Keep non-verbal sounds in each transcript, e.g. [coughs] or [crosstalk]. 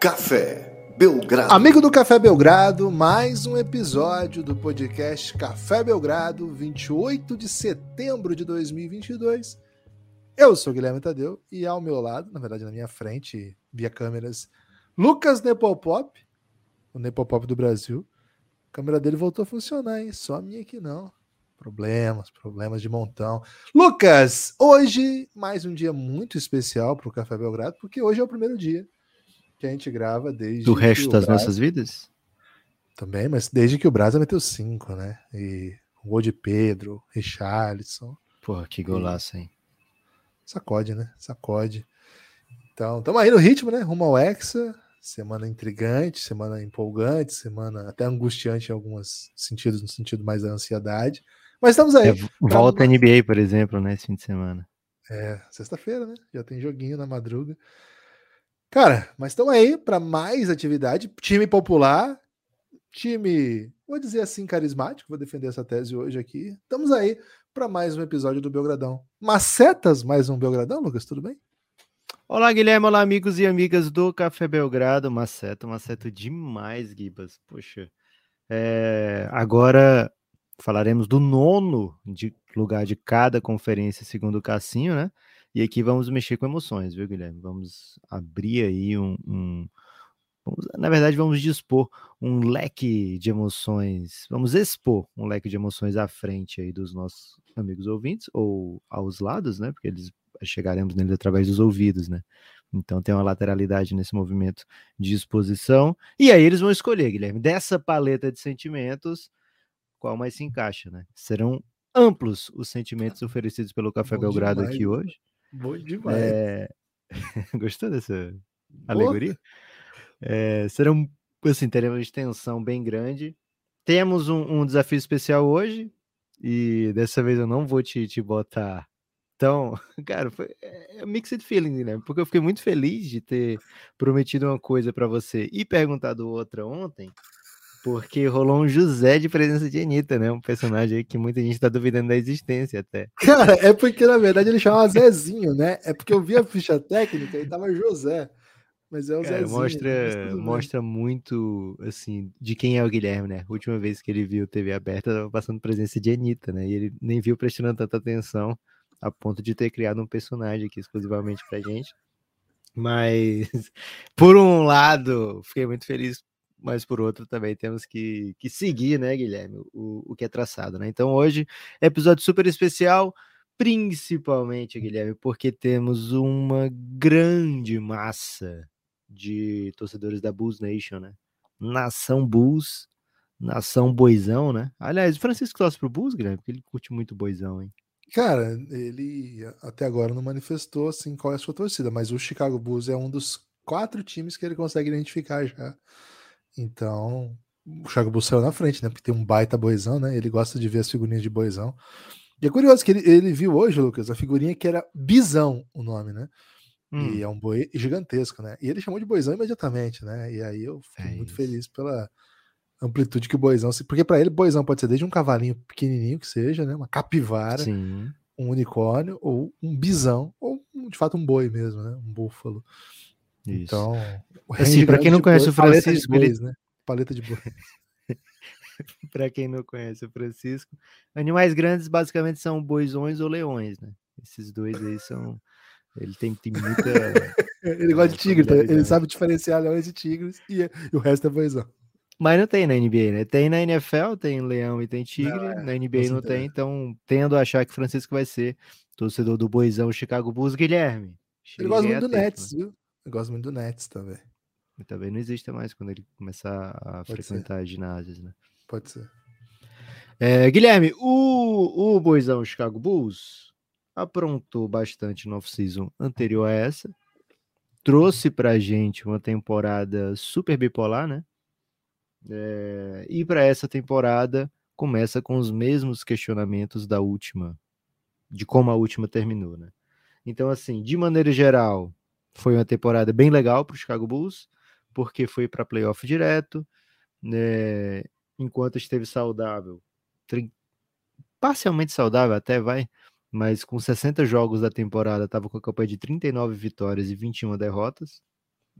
Café Belgrado. Amigo do Café Belgrado, mais um episódio do podcast Café Belgrado, 28 de setembro de 2022. Eu sou Guilherme Tadeu e ao meu lado, na verdade na minha frente, via câmeras, Lucas Nepopop, o Nepopop do Brasil. A câmera dele voltou a funcionar, hein? Só a minha aqui não. Problemas, problemas de montão. Lucas, hoje mais um dia muito especial para o Café Belgrado, porque hoje é o primeiro dia que a gente grava desde. Do resto das nossas vidas? Também, mas desde que o Brasa meteu cinco, né? E o gol de Pedro, Richarlison. Porra, que golaço, hein? Sacode, né? Sacode. Então, estamos aí no ritmo, né? Rumo ao Hexa. Semana intrigante, semana empolgante, semana até angustiante em alguns sentidos, no sentido mais da ansiedade. Mas estamos aí. É, volta pra... NBA, por exemplo, né? Esse fim de semana. É, sexta-feira, né? Já tem joguinho na madruga. Cara, mas estamos aí para mais atividade. Time popular, time, vou dizer assim, carismático. Vou defender essa tese hoje aqui. Estamos aí para mais um episódio do Belgradão. Macetas, mais um Belgradão, Lucas, tudo bem? Olá, Guilherme. Olá, amigos e amigas do Café Belgrado. Maceto, maceto demais, Gibas. Poxa. É, agora falaremos do nono de lugar de cada conferência, segundo o Cassinho, né? E aqui vamos mexer com emoções, viu, Guilherme? Vamos abrir aí um. um vamos, na verdade, vamos dispor um leque de emoções. Vamos expor um leque de emoções à frente aí dos nossos amigos ouvintes, ou aos lados, né? Porque eles chegaremos nele através dos ouvidos, né? Então tem uma lateralidade nesse movimento de exposição. E aí eles vão escolher, Guilherme, dessa paleta de sentimentos, qual mais se encaixa, né? Serão amplos os sentimentos oferecidos pelo Café Bom Belgrado demais, aqui hoje. Bom demais. É... [laughs] Gostou dessa alegoria? É... Serão, assim, teremos extensão bem grande. Temos um, um, desafio especial hoje, e dessa vez eu não vou te, te botar então, [laughs] cara, foi é, é mixed feeling, né? Porque eu fiquei muito feliz de ter prometido uma coisa para você e perguntado outra ontem, porque rolou um José de presença de Anitta, né? Um personagem aí que muita gente tá duvidando da existência até. Cara, é porque na verdade ele chamava Zezinho, né? É porque eu vi a ficha técnica e tava José. Mas é o Cara, Zezinho. Mostra, mostra muito, assim, de quem é o Guilherme, né? A última vez que ele viu TV aberta, tava passando presença de Anitta, né? E ele nem viu prestando tanta atenção a ponto de ter criado um personagem aqui exclusivamente pra gente. Mas, [laughs] por um lado, fiquei muito feliz, mas por outro também temos que, que seguir, né, Guilherme, o, o que é traçado, né? Então, hoje, episódio super especial, principalmente, Guilherme, porque temos uma grande massa de torcedores da Bulls Nation, né? Nação Bulls, nação boizão, né? Aliás, o Francisco torce pro Bulls, Guilherme, porque ele curte muito boizão, hein? Cara, ele até agora não manifestou assim qual é a sua torcida, mas o Chicago Bulls é um dos quatro times que ele consegue identificar já. Então, o Chicago Bulls saiu na frente, né? Porque tem um baita boizão, né? Ele gosta de ver as figurinhas de boizão. E é curioso que ele, ele viu hoje, Lucas, a figurinha que era Bisão, o nome, né? Hum. E é um boi gigantesco, né? E ele chamou de boizão imediatamente, né? E aí eu fiquei é muito feliz pela amplitude que o boizão. Porque para ele, boizão pode ser desde um cavalinho pequenininho que seja, né? Uma capivara, Sim. um unicórnio, ou um bisão, ou de fato um boi mesmo, né? Um búfalo. Isso. Então, assim, para quem não conhece boi, o Francisco, paleta de, bois, ele... né? paleta de boi. [laughs] para quem não conhece o Francisco, animais grandes basicamente são boizões ou leões, né? Esses dois aí são. Ele tem, tem muita. [laughs] ele gosta de tigre, tá? ele sabe diferenciar leões e tigres e, e o resto é boizão. Mas não tem na NBA, né? Tem na NFL, tem leão e tem tigre. Não, é, na NBA não tem, então tendo a achar que Francisco vai ser torcedor do Boizão Chicago Bulls, Guilherme. Ele gosta muito do Nets, viu? Eu gosto muito do Nets também. E também não existe mais quando ele começar a Pode frequentar ser. ginásios, né? Pode ser. É, Guilherme, o, o Boizão Chicago Bulls aprontou bastante no off-season anterior a essa. Trouxe pra gente uma temporada super bipolar, né? É, e para essa temporada começa com os mesmos questionamentos da última, de como a última terminou, né? Então, assim, de maneira geral, foi uma temporada bem legal para o Chicago Bulls, porque foi para playoff direto, né? enquanto esteve saudável, parcialmente saudável até vai, mas com 60 jogos da temporada estava com a campanha de 39 vitórias e 21 derrotas,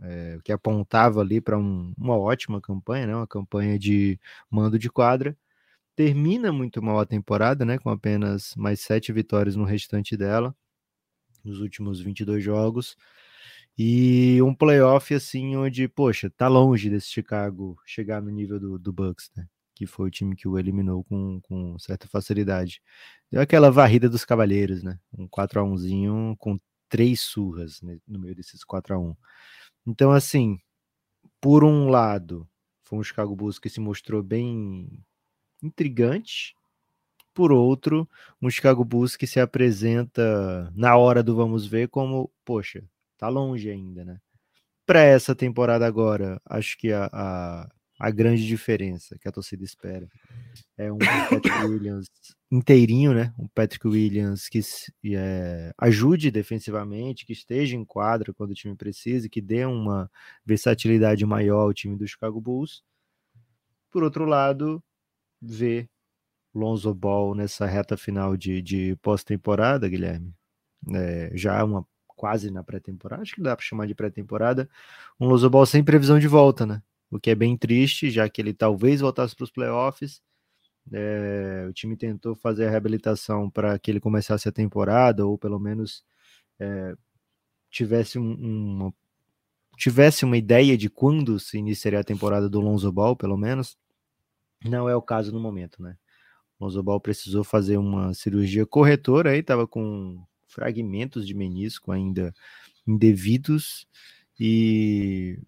é, que apontava ali para um, uma ótima campanha, né? Uma campanha de mando de quadra. Termina muito mal a temporada, né? Com apenas mais sete vitórias no restante dela, nos últimos 22 jogos. E um playoff assim, onde, poxa, tá longe desse Chicago chegar no nível do, do Bucks, né? Que foi o time que o eliminou com, com certa facilidade. Deu aquela varrida dos Cavaleiros, né? Um 4 a 1 com três surras né, no meio desses 4 a 1 Então, assim, por um lado, foi um Chicago Bulls que se mostrou bem intrigante. Por outro, um Chicago Bulls que se apresenta na hora do vamos ver como, poxa, tá longe ainda, né? Para essa temporada agora, acho que a, a, a, grande diferença que a torcida espera é um Patrick [coughs] Williams inteirinho, né? Um Patrick Williams que é, ajude defensivamente, que esteja em quadra quando o time precisa, que dê uma versatilidade maior ao time do Chicago Bulls. Por outro lado, ver Lonzo Ball nessa reta final de, de pós-temporada, Guilherme. É, já é uma quase na pré-temporada, acho que dá para chamar de pré-temporada, um Lonzo Ball sem previsão de volta, né? O que é bem triste, já que ele talvez voltasse para os playoffs. É, o time tentou fazer a reabilitação para que ele começasse a temporada, ou pelo menos é, tivesse um, uma, tivesse uma ideia de quando se iniciaria a temporada do Lonzo Ball, pelo menos. Não é o caso no momento, né? O Lonzo Ball precisou fazer uma cirurgia corretora aí, estava com fragmentos de menisco ainda indevidos e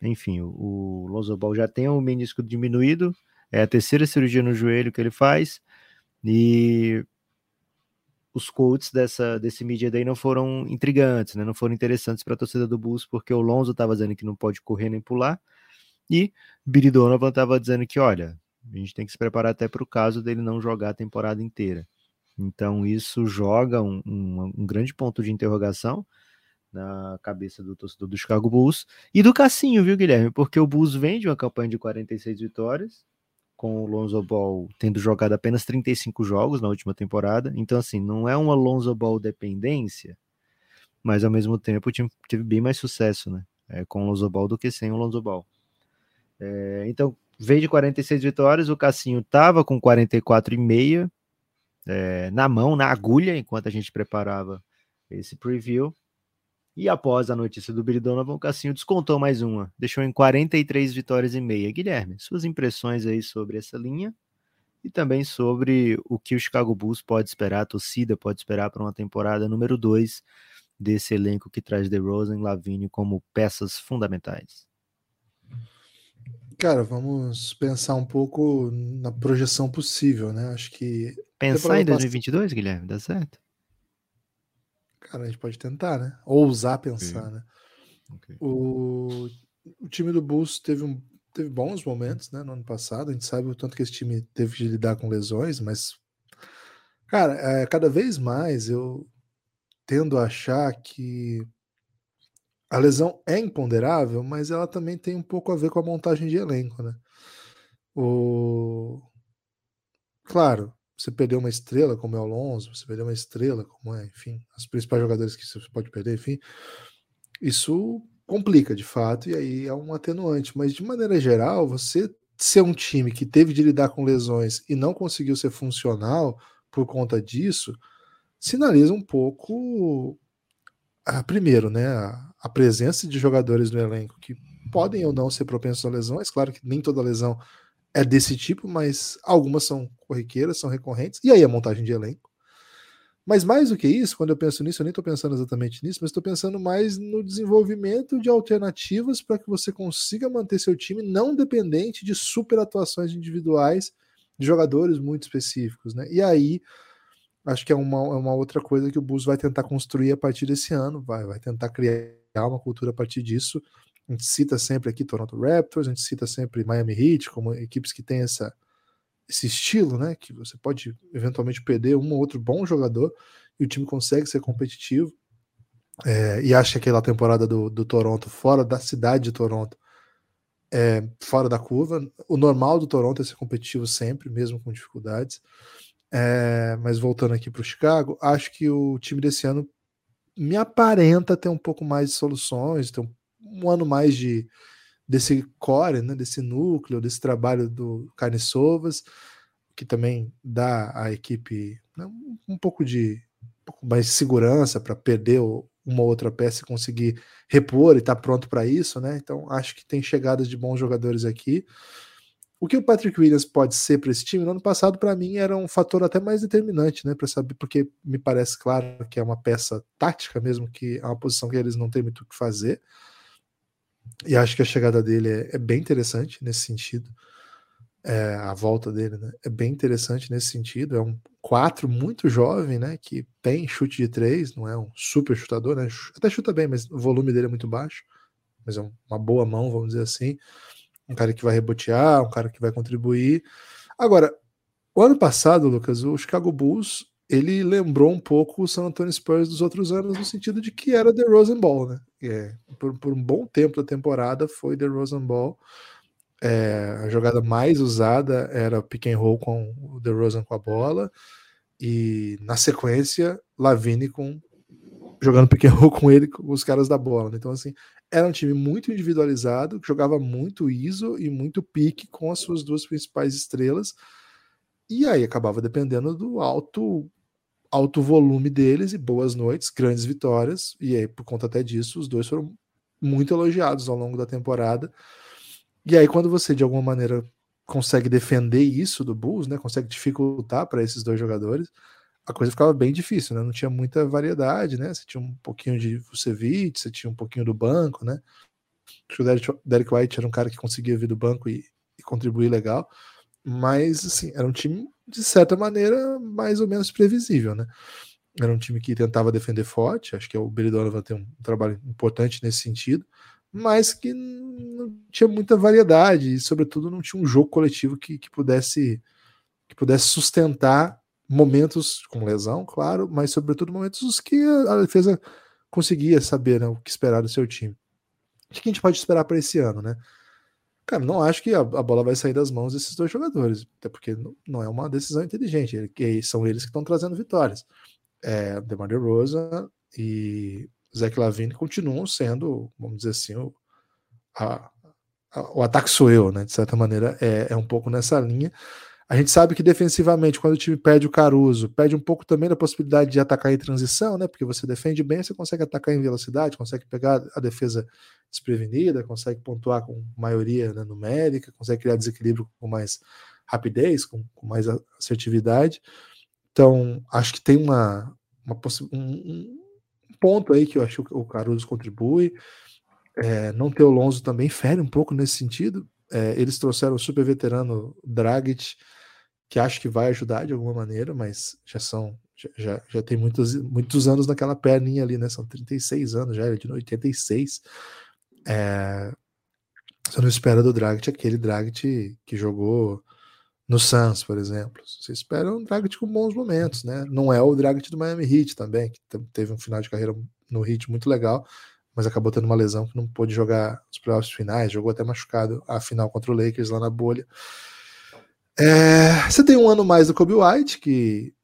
enfim, o, o Ball já tem o menisco diminuído, é a terceira cirurgia no joelho que ele faz e os quotes dessa, desse mídia daí não foram intrigantes, né? não foram interessantes para a torcida do Bulls, porque o Lonzo estava dizendo que não pode correr nem pular, e Billy Donovan estava dizendo que, olha, a gente tem que se preparar até para o caso dele não jogar a temporada inteira. Então, isso joga um, um, um, grande ponto de interrogação na cabeça do torcedor do Chicago Bulls e do Cassinho, viu, Guilherme? Porque o Bulls vem de uma campanha de 46 vitórias, com o Lonzo Ball tendo jogado apenas 35 jogos na última temporada. Então, assim, não é uma Lonzo Ball dependência, mas ao mesmo tempo o time teve bem mais sucesso, né? É, com o Lonzo Ball do que sem o Lonzo Ball. É, então, veio de 46 vitórias, o Cassinho tava com 44,5 é, na mão, na agulha, enquanto a gente preparava esse preview. E após a notícia do Billy Donovan, Cassinho descontou mais uma, deixou em 43 vitórias e meia. Guilherme, suas impressões aí sobre essa linha e também sobre o que o Chicago Bulls pode esperar, a torcida pode esperar para uma temporada número 2 desse elenco que traz DeRozan e Lavigne como peças fundamentais. Cara, vamos pensar um pouco na projeção possível, né? Acho que. Pensar em 2022, Guilherme, dá certo? Cara, a gente pode tentar, né? Ousar pensar, né? Okay. O, o time do Bulls teve, um, teve bons momentos, né? No ano passado. A gente sabe o tanto que esse time teve de lidar com lesões, mas. Cara, é, cada vez mais eu tendo a achar que a lesão é imponderável, mas ela também tem um pouco a ver com a montagem de elenco, né? O... Claro, você perdeu uma estrela como é o Alonso, você perdeu uma estrela como é, enfim, os principais jogadores que você pode perder, enfim, isso complica de fato, e aí é um atenuante, mas de maneira geral, você ser um time que teve de lidar com lesões e não conseguiu ser funcional por conta disso, sinaliza um pouco, a, primeiro, né, a, a presença de jogadores no elenco que podem ou não ser propensos a lesões. Claro que nem toda lesão é desse tipo, mas algumas são corriqueiras, são recorrentes, e aí a montagem de elenco. Mas mais do que isso, quando eu penso nisso, eu nem estou pensando exatamente nisso, mas estou pensando mais no desenvolvimento de alternativas para que você consiga manter seu time não dependente de super atuações individuais de jogadores muito específicos. Né? E aí acho que é uma, é uma outra coisa que o Bulls vai tentar construir a partir desse ano, vai, vai tentar criar uma cultura a partir disso. A gente cita sempre aqui Toronto Raptors, a gente cita sempre Miami Heat como equipes que têm essa, esse estilo, né? Que você pode eventualmente perder um ou outro bom jogador e o time consegue ser competitivo. É, e acho que aquela temporada do, do Toronto fora da cidade de Toronto é fora da curva. O normal do Toronto é ser competitivo sempre, mesmo com dificuldades. É, mas voltando aqui para o Chicago, acho que o time desse ano me aparenta ter um pouco mais de soluções, ter um, um ano mais de desse core, né, desse núcleo, desse trabalho do Carne Sovas, que também dá à equipe né, um pouco de um pouco mais de segurança para perder uma outra peça e conseguir repor e estar tá pronto para isso, né? Então acho que tem chegadas de bons jogadores aqui. O que o Patrick Williams pode ser para esse time, no ano passado, para mim, era um fator até mais determinante, né? Para saber, porque me parece claro que é uma peça tática mesmo, que é uma posição que eles não têm muito o que fazer. E acho que a chegada dele é, é bem interessante nesse sentido. É, a volta dele né? é bem interessante nesse sentido. É um 4 muito jovem, né? Que tem chute de 3, não é um super chutador, né? Até chuta bem, mas o volume dele é muito baixo. Mas é uma boa mão, vamos dizer assim um cara que vai rebotear, um cara que vai contribuir. Agora, o ano passado, Lucas, o Chicago Bulls ele lembrou um pouco o San Antonio Spurs dos outros anos no sentido de que era The Rosen Ball, né? É, por, por, um bom tempo da temporada foi The Rosen Ball. É, a jogada mais usada era pick and roll com o The Rosen com a bola e na sequência Lavine com jogando pick and roll com ele com os caras da bola. Né? Então assim era um time muito individualizado, que jogava muito ISO e muito pique com as suas duas principais estrelas. E aí acabava dependendo do alto alto volume deles e boas noites, grandes vitórias. E aí, por conta até disso, os dois foram muito elogiados ao longo da temporada. E aí, quando você de alguma maneira consegue defender isso do Bulls, né, consegue dificultar para esses dois jogadores, a coisa ficava bem difícil, né? Não tinha muita variedade, né? Você tinha um pouquinho de Vucevic, você tinha um pouquinho do banco, né? Acho que o Derek White era um cara que conseguia vir do banco e, e contribuir legal, mas assim, era um time de certa maneira mais ou menos previsível, né? Era um time que tentava defender forte, acho que o Billy Donovan tem um trabalho importante nesse sentido, mas que não tinha muita variedade e, sobretudo, não tinha um jogo coletivo que, que pudesse que pudesse sustentar momentos com lesão, claro, mas sobretudo momentos que a defesa conseguia saber né, o que esperar do seu time. O que a gente pode esperar para esse ano, né? Cara, não acho que a, a, bola vai sair das mãos desses dois jogadores, até porque não, é uma decisão inteligente, que são eles que estão trazendo vitórias. É, DeMar DeRozan e Zach Lavine continuam sendo, vamos dizer assim, o, a, a, o ataque sou eu, né? De certa maneira, é, é um pouco nessa linha. A gente sabe que defensivamente, quando o time perde o Caruso, perde um pouco também da possibilidade de atacar em transição, né? Porque você defende bem, você consegue atacar em velocidade, consegue pegar a defesa desprevenida, consegue pontuar com maioria né, numérica, consegue criar desequilíbrio com mais rapidez, com, com mais assertividade. Então, acho que tem uma, uma um, ponto aí que eu acho que o Caruso contribui. É, não ter o Lonzo também fere um pouco nesse sentido. É, eles trouxeram o super veterano Dragic, que acho que vai ajudar de alguma maneira, mas já são já, já tem muitos, muitos anos naquela perninha ali, né? São 36 anos já, ele é de 86. É, você não espera do Dragic aquele Dragic que jogou no Suns, por exemplo. Você espera um Dragic com bons momentos, né? Não é o Dragic do Miami Heat também, que teve um final de carreira no Heat muito legal, mas acabou tendo uma lesão que não pôde jogar os playoffs finais, jogou até machucado a final contra o Lakers lá na bolha. É, você tem um ano mais do Kobe White, que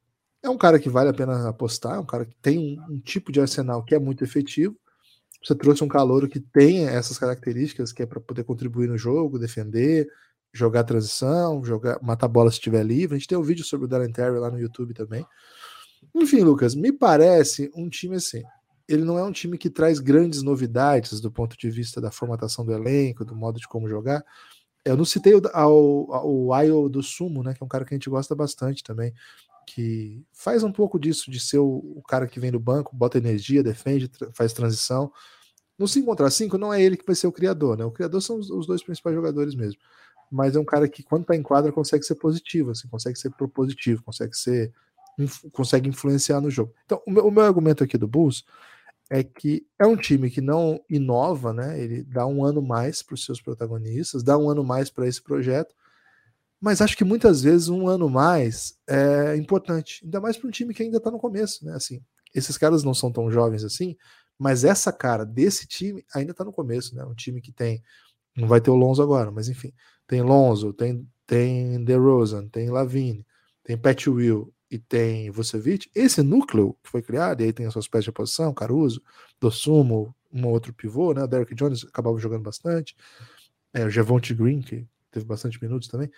é um cara que vale a pena apostar, um cara que tem um, um tipo de arsenal que é muito efetivo. Você trouxe um calouro que tem essas características, que é para poder contribuir no jogo, defender, jogar transição, jogar, matar bola se estiver livre. A gente tem um vídeo sobre o Darren Terry lá no YouTube também. Enfim, Lucas, me parece um time assim. Ele não é um time que traz grandes novidades do ponto de vista da formatação do elenco, do modo de como jogar, eu não citei o, ao, o Ayo do Sumo, né? Que é um cara que a gente gosta bastante também. Que faz um pouco disso, de ser o, o cara que vem do banco, bota energia, defende, tra faz transição. No 5 contra 5, não é ele que vai ser o criador, né? O criador são os, os dois principais jogadores mesmo. Mas é um cara que, quando tá em quadra, consegue ser positivo, assim, consegue ser propositivo, consegue ser. Inf consegue influenciar no jogo. Então, o meu, o meu argumento aqui do Bulls é que é um time que não inova, né? Ele dá um ano mais para os seus protagonistas, dá um ano mais para esse projeto, mas acho que muitas vezes um ano mais é importante, ainda mais para um time que ainda está no começo, né? Assim, esses caras não são tão jovens assim, mas essa cara desse time ainda está no começo, né? Um time que tem, não vai ter o Lonzo agora, mas enfim, tem Lonzo, tem tem DeRozan, tem Lavine, tem Pat Will, e tem Vucevic, esse núcleo que foi criado, e aí tem as suas peças de oposição, Caruso, Dossumo, um outro pivô, né? Derrick Jones acabava jogando bastante. É, o Javonte Green, que teve bastante minutos também.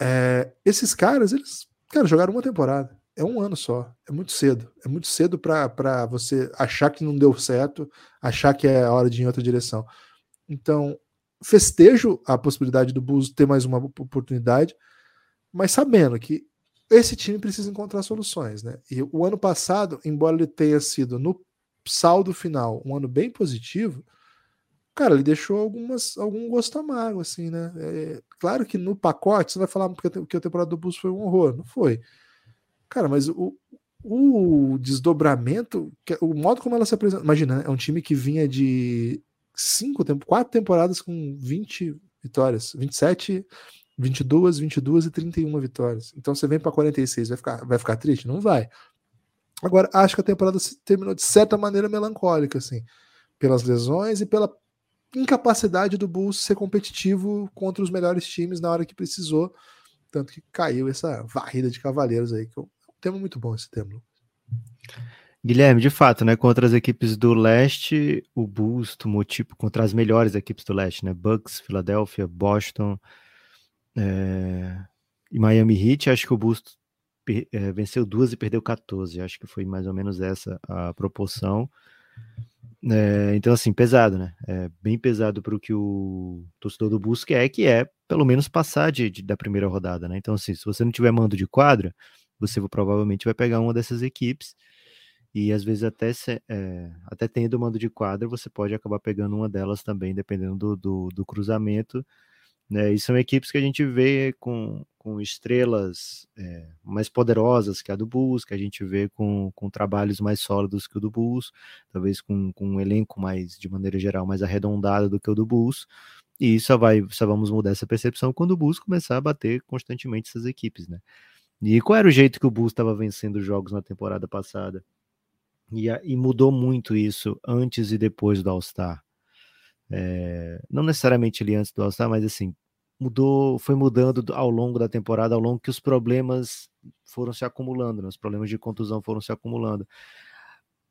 É, esses caras, eles, cara, jogaram uma temporada. É um ano só. É muito cedo. É muito cedo para você achar que não deu certo, achar que é a hora de ir em outra direção. Então, festejo a possibilidade do Bulls ter mais uma oportunidade, mas sabendo que esse time precisa encontrar soluções, né? E o ano passado, embora ele tenha sido no saldo final um ano bem positivo, cara, ele deixou algumas, algum gosto amargo, assim, né? É, claro que no pacote você vai falar que a temporada do Bulls foi um horror, não foi. Cara, mas o, o desdobramento, o modo como ela se apresenta, imagina, né? é um time que vinha de cinco, quatro temporadas com 20 vitórias, 27 22, 22 e 31 vitórias. Então você vem para 46, vai ficar, vai ficar triste? Não vai. Agora, acho que a temporada terminou de certa maneira melancólica, assim, pelas lesões e pela incapacidade do Bulls ser competitivo contra os melhores times na hora que precisou. Tanto que caiu essa varrida de cavaleiros aí, que é um tema muito bom esse tema. Guilherme, de fato, né? Contra as equipes do leste, o Bulls tomou tipo contra as melhores equipes do leste, né? Bucks, Filadélfia, Boston, é, e Miami Heat, acho que o Busto é, venceu duas e perdeu 14. Acho que foi mais ou menos essa a proporção. É, então, assim, pesado, né? É bem pesado para o que o torcedor do Bus quer, que é pelo menos passar de, de, da primeira rodada, né? Então, assim, se você não tiver mando de quadra, você provavelmente vai pegar uma dessas equipes. E às vezes, até, se, é, até tendo mando de quadra, você pode acabar pegando uma delas também, dependendo do, do, do cruzamento. Né? E são equipes que a gente vê com, com estrelas é, mais poderosas que a do Bulls, que a gente vê com, com trabalhos mais sólidos que o do Bulls, talvez com, com um elenco mais, de maneira geral, mais arredondado do que o do Bulls. E só, vai, só vamos mudar essa percepção quando o Bulls começar a bater constantemente essas equipes, né? E qual era o jeito que o Bulls estava vencendo jogos na temporada passada? E, e mudou muito isso antes e depois do All-Star. É, não necessariamente ele antes do All-Star, mas assim, mudou, foi mudando ao longo da temporada, ao longo que os problemas foram se acumulando, né? os problemas de contusão foram se acumulando.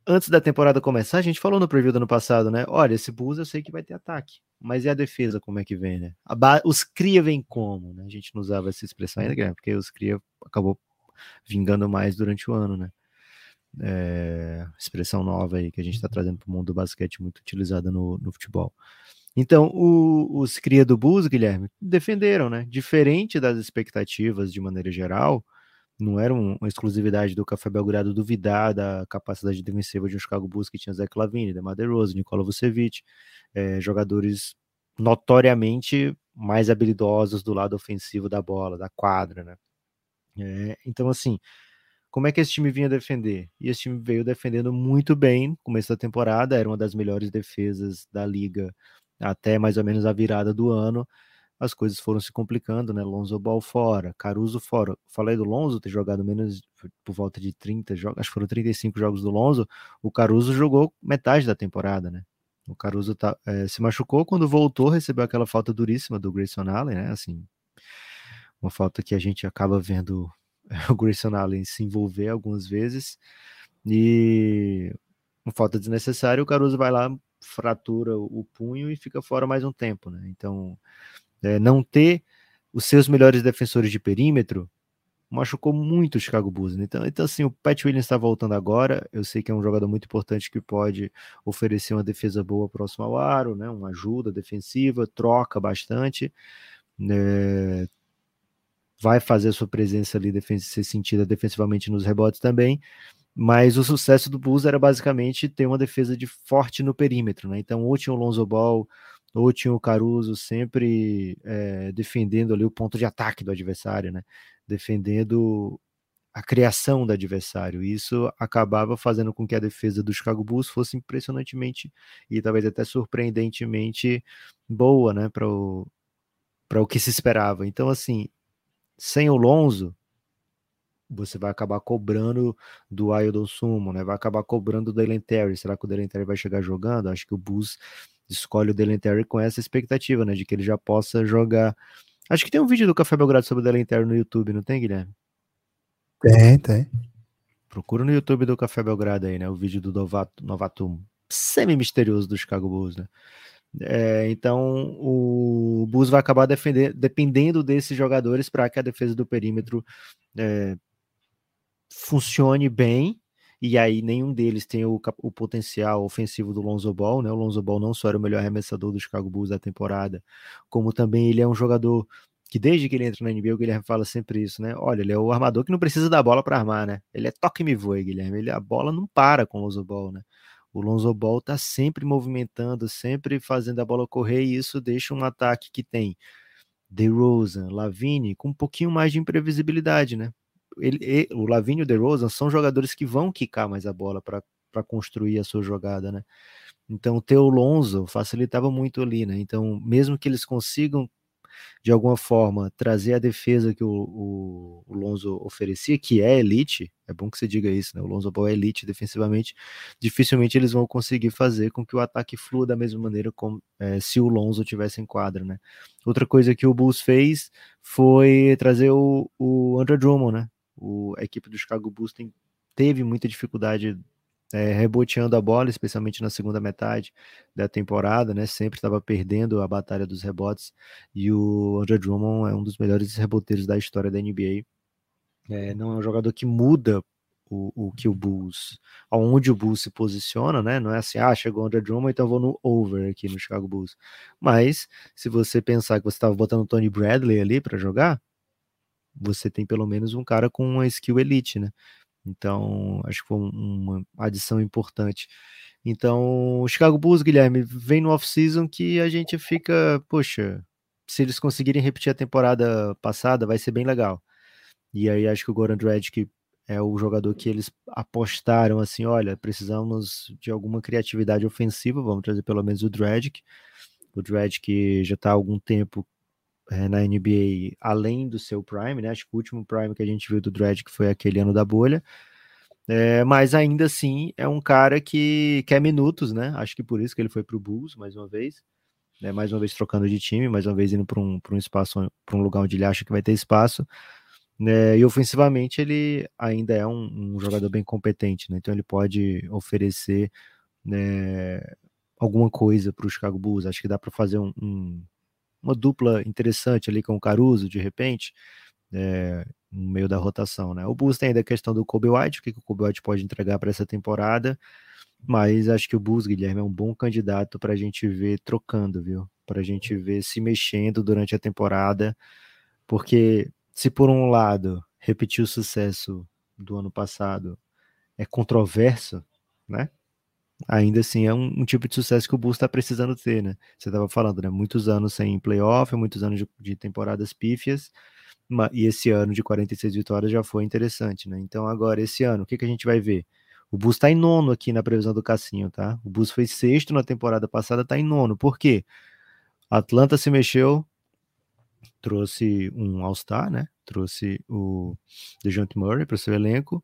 Antes da temporada começar, a gente falou no preview do ano passado, né? Olha, esse Bulls eu sei que vai ter ataque, mas e a defesa, como é que vem, né? Os cria vem como, né? A gente não usava essa expressão ainda, porque os cria acabou vingando mais durante o ano, né? É, expressão nova aí que a gente está trazendo para o mundo do basquete, muito utilizada no, no futebol. Então, o, os cria do Bulls, Guilherme, defenderam, né? Diferente das expectativas de maneira geral, não era uma exclusividade do Café Belgrado duvidar da capacidade defensiva de um Chicago Bulls que tinha Zé Clavini, Demar DeRozan, Nikola Vucevic, é, jogadores notoriamente mais habilidosos do lado ofensivo da bola, da quadra, né? É, então, assim, como é que esse time vinha defender? E esse time veio defendendo muito bem no começo da temporada, era uma das melhores defesas da liga até mais ou menos a virada do ano, as coisas foram se complicando, né? Lonzo Ball fora, Caruso fora. Falei do Lonzo ter jogado menos por volta de 30 jogos, acho que foram 35 jogos do Lonzo. O Caruso jogou metade da temporada, né? O Caruso tá, é, se machucou quando voltou, recebeu aquela falta duríssima do Grayson Allen, né? Assim, uma falta que a gente acaba vendo [laughs] o Grayson Allen se envolver algumas vezes e uma falta desnecessária. O Caruso vai lá, fratura o punho e fica fora mais um tempo, né? Então, é, não ter os seus melhores defensores de perímetro machucou muito o Chicago Bulls. Né? Então, então, assim, o Pat Williams está voltando agora. Eu sei que é um jogador muito importante que pode oferecer uma defesa boa próximo ao aro, né? Uma ajuda defensiva, troca bastante. Né? Vai fazer a sua presença ali ser sentida defensivamente nos rebotes também. Mas o sucesso do Bulls era basicamente ter uma defesa de forte no perímetro, né? Então, ou tinha o Lonzo Ball, ou tinha o Caruso sempre é, defendendo ali o ponto de ataque do adversário, né? Defendendo a criação do adversário. Isso acabava fazendo com que a defesa do Chicago Bulls fosse impressionantemente e talvez até surpreendentemente boa, né? Para o, o que se esperava. Então, assim, sem o Lonzo, você vai acabar cobrando do Aildon Sumo, né? Vai acabar cobrando do Terry. Será que o Terry vai chegar jogando? Acho que o Bulls escolhe o Terry com essa expectativa, né? De que ele já possa jogar. Acho que tem um vídeo do Café Belgrado sobre o Terry no YouTube, não tem, Guilherme? Tem, tem. Procura no YouTube do Café Belgrado aí, né? O vídeo do novato, novato semi-misterioso do Chicago Bulls, né? É, então o Bulls vai acabar defender, dependendo desses jogadores para que a defesa do perímetro é, funcione bem e aí nenhum deles tem o, o, potencial ofensivo do Lonzo Ball, né? O Lonzo Ball não só era o melhor arremessador do Chicago Bulls da temporada, como também ele é um jogador que desde que ele entra na NBA, o Guilherme fala sempre isso, né? Olha, ele é o armador que não precisa da bola para armar, né? Ele é toque me voe, Guilherme. Ele, a bola não para com o Lonzo Ball, né? O Lonzo Ball tá sempre movimentando, sempre fazendo a bola correr e isso deixa um ataque que tem DeRozan, Lavine com um pouquinho mais de imprevisibilidade, né? Ele, o Lavinho e o DeRozan são jogadores que vão quicar mais a bola para construir a sua jogada, né? Então, ter o Lonzo facilitava muito ali, né? Então, mesmo que eles consigam de alguma forma trazer a defesa que o, o, o, Lonzo oferecia, que é elite, é bom que você diga isso, né? O Lonzo Ball é elite defensivamente, dificilmente eles vão conseguir fazer com que o ataque flua da mesma maneira como é, se o Lonzo tivesse em quadra, né? Outra coisa que o Bulls fez foi trazer o, o Andrew Drummond, né? O, a equipe do Chicago Bulls tem, teve muita dificuldade é, reboteando a bola, especialmente na segunda metade da temporada, né? Sempre estava perdendo a batalha dos rebotes e o Andrew Drummond é um dos melhores reboteiros da história da NBA. É, não é um jogador que muda o, o que o Bulls, aonde o Bulls se posiciona, né? Não é assim, ah, chegou o Andrew Drummond, então vou no over aqui no Chicago Bulls. Mas se você pensar que você estava botando o Tony Bradley ali para jogar, você tem pelo menos um cara com uma skill elite, né? Então, acho que foi uma adição importante. Então, o Chicago Bulls, Guilherme, vem no off-season que a gente fica, poxa, se eles conseguirem repetir a temporada passada, vai ser bem legal. E aí acho que o Goran Dragic é o jogador que eles apostaram assim, olha, precisamos de alguma criatividade ofensiva, vamos trazer pelo menos o Dragic. O Dragic já está há algum tempo é, na NBA além do seu prime, né? Acho que o último prime que a gente viu do Dredd que foi aquele ano da bolha. É, mas ainda assim é um cara que quer minutos, né? Acho que por isso que ele foi para o Bulls mais uma vez, né? mais uma vez trocando de time, mais uma vez indo para um, um espaço, para um lugar onde ele acha que vai ter espaço. Né? E ofensivamente ele ainda é um, um jogador bem competente, né? Então ele pode oferecer né, alguma coisa para o Chicago Bulls. Acho que dá para fazer um, um uma dupla interessante ali com o Caruso, de repente, é, no meio da rotação, né? O Bulls tem ainda a questão do Kobe White, o que, que o Kobe White pode entregar para essa temporada, mas acho que o Bulls, Guilherme, é um bom candidato para a gente ver trocando, viu? Para a gente ver se mexendo durante a temporada, porque se por um lado repetir o sucesso do ano passado é controverso, né? Ainda assim é um, um, tipo de sucesso que o Bulls está precisando ter, né? Você estava falando, né? Muitos anos sem playoff, muitos anos de, de, temporadas pífias, e esse ano de 46 vitórias já foi interessante, né? Então agora, esse ano, o que, que a gente vai ver? O Bulls está em nono aqui na previsão do Cassinho, tá? O Bulls foi sexto na temporada passada, está em nono. Por quê? Atlanta se mexeu, trouxe um All-Star, né? Trouxe o DeJounte Murray para o seu elenco.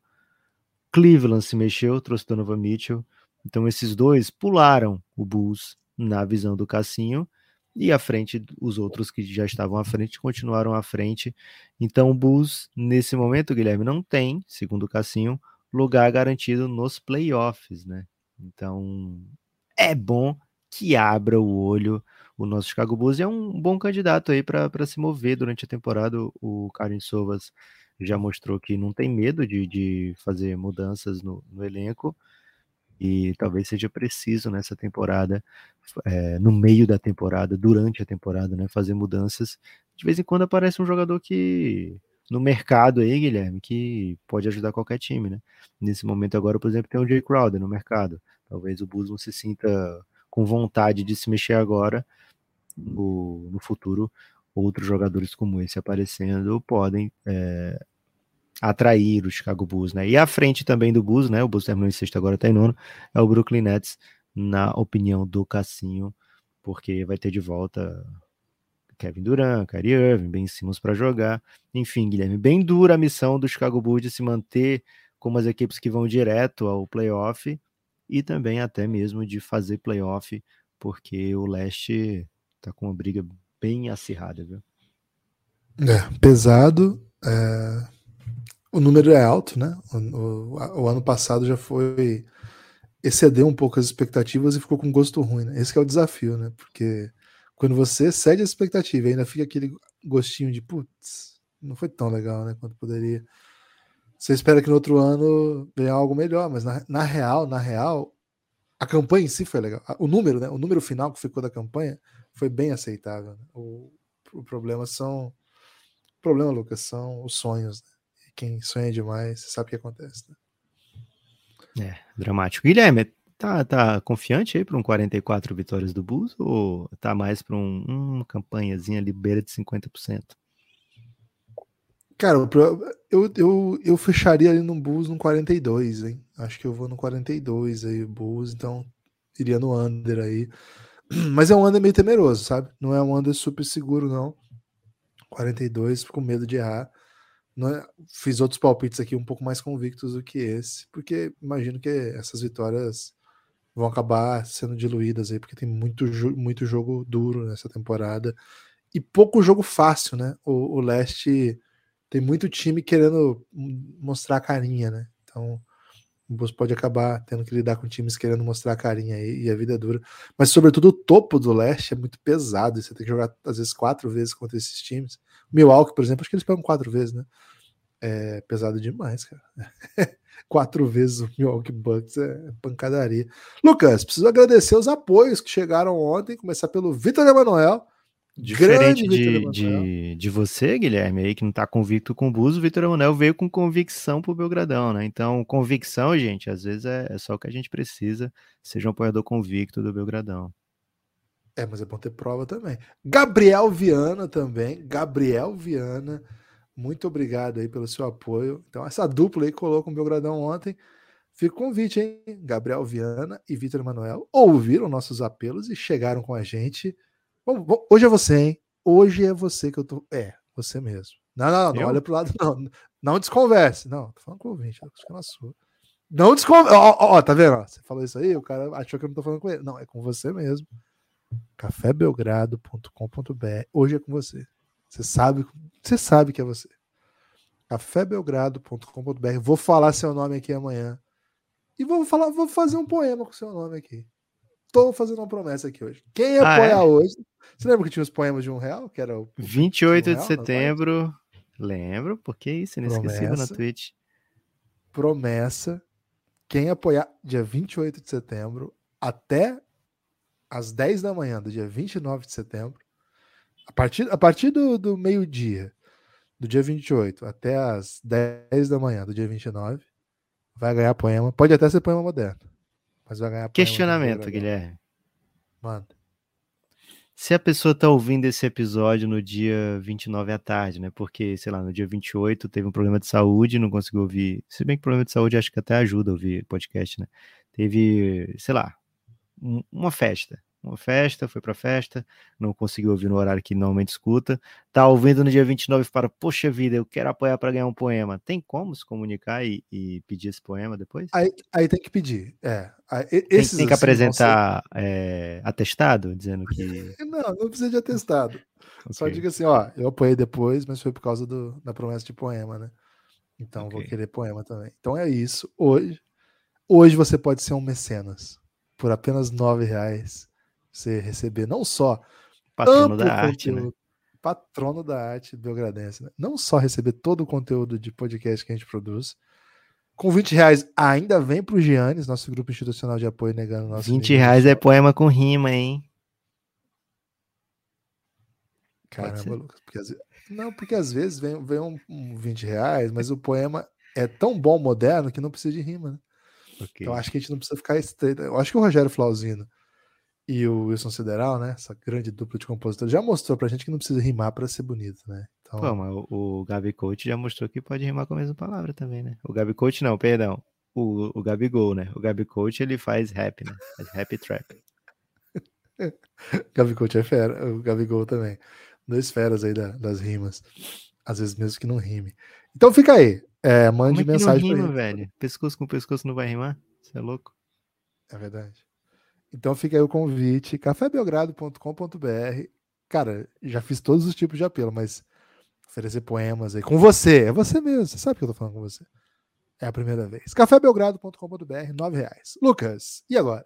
Cleveland se mexeu, trouxe Donovan Mitchell. Então esses dois pularam o Bulls na visão do Cassinho e à frente os outros que já estavam à frente continuaram à frente. Então o Bulls nesse momento, Guilherme, não tem, segundo o Cassinho, lugar garantido nos playoffs, né? Então é bom que abra o olho o nosso Chicago Bulls e é um bom candidato aí para se mover durante a temporada. O Karen Sovas já mostrou que não tem medo de, de fazer mudanças no, no elenco e talvez seja preciso nessa temporada, é, no meio da temporada, durante a temporada, né, fazer mudanças. De vez em quando aparece um jogador que no mercado aí, Guilherme, que pode ajudar qualquer time, né? Nesse momento agora, por exemplo, tem o Jay Crowder no mercado. Talvez o Bulls não se sinta com vontade de se mexer agora. No, no futuro, outros jogadores como esse aparecendo podem é, atrair o Chicago Bulls, né? E à frente também do Bulls, né? O Bulls terminou em sexto, agora tá em nono, é o Brooklyn Nets, na opinião do Cassinho, porque vai ter de volta Kevin Durant, Kyrie Irving, Ben Simmons para jogar. Enfim, Guilherme, bem dura a missão do Chicago Bulls de se manter como as equipes que vão direto ao playoff e também até mesmo de fazer playoff, porque o leste tá com uma briga bem acirrada, viu? É, pesado. É o número é alto, né? O, o, o, ano passado já foi excedeu um pouco as expectativas e ficou com gosto ruim, né? Esse é o desafio, né? Porque quando você cede a expectativa ainda fica aquele gostinho de putz, não foi tão legal, né? Quanto poderia. Você espera que no outro ano venha algo melhor, mas na, na real, na real, a campanha em si foi legal. O número, né? O número final que ficou da campanha foi bem aceitável. Né? O, o problema são. O problema, Lucas, são os sonhos. Né? Quem sonha demais sabe o que acontece. Né? É, dramático. Guilherme, tá, tá confiante aí para um 44 vitórias do Bulls ou tá mais para um, uma campanhazinha ali beira de 50%? Cara, eu, eu, eu fecharia ali no Bulls no 42, hein? Acho que eu vou no 42 aí, Bulls, então iria no under aí. [clears throat] Mas é um under meio temeroso, sabe? Não é um under super seguro, não. 42, com medo de errar. Não é... Fiz outros palpites aqui um pouco mais convictos do que esse, porque imagino que essas vitórias vão acabar sendo diluídas aí, porque tem muito, muito jogo duro nessa temporada e pouco jogo fácil, né? O, o leste tem muito time querendo mostrar a carinha, né? Então o pode acabar tendo que lidar com times querendo mostrar a carinha aí, e a vida é dura. Mas, sobretudo, o topo do leste é muito pesado. Você tem que jogar, às vezes, quatro vezes contra esses times. Milwaukee, por exemplo, acho que eles pegam quatro vezes, né? É pesado demais, cara. [laughs] quatro vezes o Milwaukee Bucks é pancadaria. Lucas, preciso agradecer os apoios que chegaram ontem. Começar pelo Vitor Emanuel Diferente de, de, de, você, Guilherme, aí que não está convicto com o Buzo, o Vitor Emanuel veio com convicção pro Belgradão, né? Então, convicção, gente, às vezes é, é, só o que a gente precisa, seja um apoiador convicto do Belgradão. É, mas é bom ter prova também. Gabriel Viana também, Gabriel Viana, muito obrigado aí pelo seu apoio. Então, essa dupla aí colou com o Belgradão ontem. Fica o convite, hein? Gabriel Viana e Vitor Emanuel ouviram nossos apelos e chegaram com a gente Hoje é você, hein? Hoje é você que eu tô. É, você mesmo. Não, não, não, olha pro lado, não. Não desconverse. Não, tô falando com o ouvinte, que é na sua. Não desconverse. Ó, ó, ó, tá vendo? Você falou isso aí, o cara achou que eu não tô falando com ele. Não, é com você mesmo. cafébelgrado.com.br. Hoje é com você. Você sabe, você sabe que é você. cafébelgrado.com.br. Vou falar seu nome aqui amanhã. E vou falar, vou fazer um poema com seu nome aqui. Tô fazendo uma promessa aqui hoje. Quem ah, apoia é? hoje. Você lembra que tinha os poemas de um real? Que era o. 28 de, um de setembro. Lembro, porque isso, inesquecível promessa, na Twitch. Promessa. Quem apoiar dia 28 de setembro até às 10 da manhã do dia 29 de setembro, a partir, a partir do, do meio-dia do dia 28 até às 10 da manhã do dia 29, vai ganhar poema. Pode até ser poema moderno. Mas vai ganhar Questionamento, Guilherme. Manda. Se a pessoa tá ouvindo esse episódio no dia 29 à tarde, né? Porque, sei lá, no dia 28 teve um problema de saúde, não conseguiu ouvir. Se bem que problema de saúde acho que até ajuda a ouvir podcast, né? Teve, sei lá, um, uma festa uma festa, foi pra festa, não conseguiu ouvir no horário que normalmente escuta, tá ouvindo no dia 29 e fala, poxa vida, eu quero apoiar para ganhar um poema. Tem como se comunicar e, e, pedir esse poema depois? Aí, aí tem que pedir, é. Esses, tem, tem, que assim, apresentar é, atestado, dizendo que... [laughs] Não, não precisa de atestado. Okay. Só diga assim, ó, eu apoiei depois, mas foi por causa do, da promessa de poema, né? Então okay. vou querer poema também. Então é isso. Hoje, hoje você pode ser um mecenas por apenas nove reais você receber não só patrono da arte, né? patrono da arte belgradense, né? não só receber todo o conteúdo de podcast que a gente produz, com 20 reais ainda vem para o Giannis, nosso grupo institucional de apoio negando nosso 20 reais é poema com rima, hein? Caramba, Lucas, porque às não, porque às vezes vem, vem um, um 20 reais, mas o poema é tão bom, moderno, que não precisa de rima, né? Okay. Então acho que a gente não precisa ficar estreito. Eu acho que o Rogério Flauzino e o Wilson Sideral, né? Essa grande dupla de compositores, já mostrou pra gente que não precisa rimar para ser bonito, né? Então... Pô, mas o, o Gabi Coach já mostrou que pode rimar com a mesma palavra também, né? O Gabi Coach não, perdão. O, o Gabigol, né? O Gabi Coach ele faz rap, né? Faz rap trap. [laughs] Gabi Coach é fera, o Gabigol também. Dois feras aí da, das rimas. Às vezes mesmo que não rime. Então fica aí. É, mande Como é mensagem não rima, velho. Pescoço com pescoço não vai rimar? Você é louco? É verdade. Então fica aí o convite, cafébelgrado.com.br. Cara, já fiz todos os tipos de apelo, mas oferecer poemas aí com você, é você mesmo, você sabe que eu tô falando com você. É a primeira vez. cafébelgrado.com.br, nove reais. Lucas, e agora?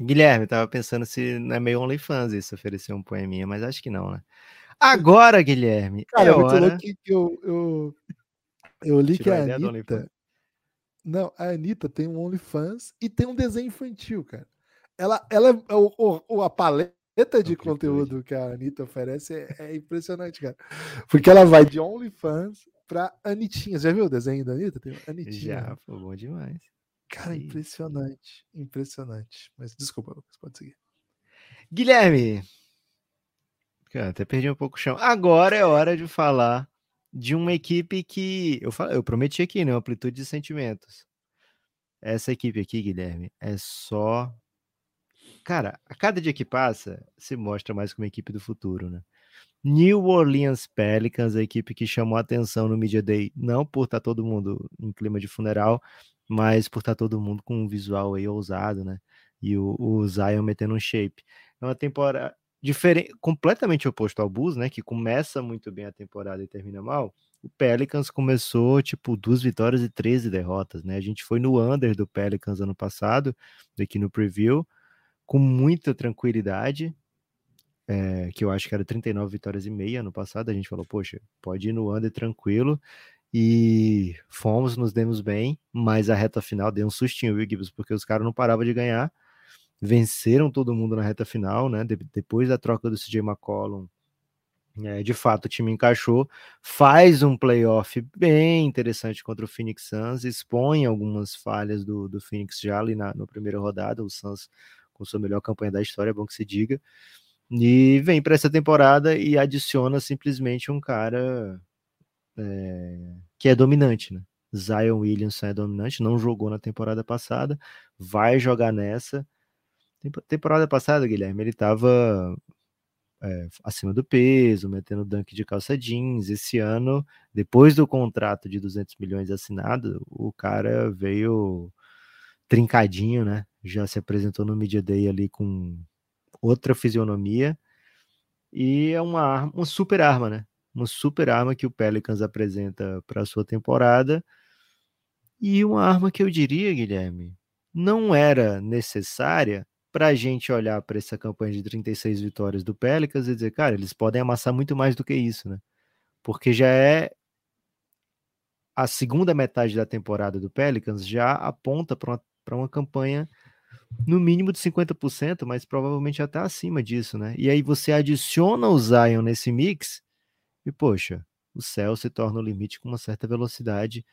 Guilherme, tava pensando se não é meio OnlyFans isso, oferecer um poeminha, mas acho que não, né? Agora, Guilherme, Cara, é hora... que eu, eu, eu li que Tirou a a do Anitta. Não, a Anitta tem um OnlyFans e tem um desenho infantil, cara. Ela, ela é o, o- a paleta de conteúdo que a Anitta oferece é, é impressionante, cara. Porque ela vai de OnlyFans pra Anitinha. Você já viu o desenho da Anitta? Tem Anitinha. Já, foi bom demais. Cara, Sim. impressionante. Impressionante. Mas desculpa, Lucas, pode seguir. Guilherme, cara, até perdi um pouco o chão. Agora é hora de falar de uma equipe que eu, fa- eu prometi aqui, né? Amplitude de sentimentos. Essa equipe aqui, Guilherme, é só. Cara, a cada dia que passa, se mostra mais como equipe do futuro, né? New Orleans Pelicans, a equipe que chamou atenção no Media Day, não por estar todo mundo em clima de funeral, mas por estar todo mundo com um visual aí ousado, né? E o, o Zion metendo um shape. É uma temporada diferente, completamente oposto ao Bulls, né? Que começa muito bem a temporada e termina mal. O Pelicans começou, tipo, duas vitórias e 13 derrotas, né? A gente foi no under do Pelicans ano passado, aqui no preview, com muita tranquilidade, é, que eu acho que era 39 vitórias e meia ano passado. A gente falou, poxa, pode ir no under tranquilo. E fomos, nos demos bem, mas a reta final deu um sustinho, viu, Gibbs? Porque os caras não paravam de ganhar venceram todo mundo na reta final, né? De- depois da troca do CJ McCollum, é, de fato o time encaixou, faz um playoff bem interessante contra o Phoenix Suns, expõe algumas falhas do, do Phoenix já ali na, na primeira rodada, o Suns com sua melhor campanha da história, é bom que se diga, e vem para essa temporada e adiciona simplesmente um cara é, que é dominante, né? Zion Williamson é dominante, não jogou na temporada passada, vai jogar nessa. Tempo- Temporada passada, Guilherme, ele estava acima do peso, metendo dunk de calça jeans. Esse ano, depois do contrato de 200 milhões assinado, o cara veio trincadinho, né? Já se apresentou no Media Day ali com outra fisionomia. E é uma, arma, uma super arma, né? Uma super arma que o Pelicans apresenta para a sua temporada. E uma arma que eu diria, Guilherme, não era necessária para a gente olhar para essa campanha de 36 vitórias do Pelicans e dizer, cara, eles podem amassar muito mais do que isso, né? Porque já é a segunda metade da temporada do Pelicans já aponta para uma, uma campanha no mínimo de 50%, mas provavelmente até acima disso, né? E aí você adiciona o Zion nesse mix e, poxa, o céu se torna o limite com uma certa velocidade.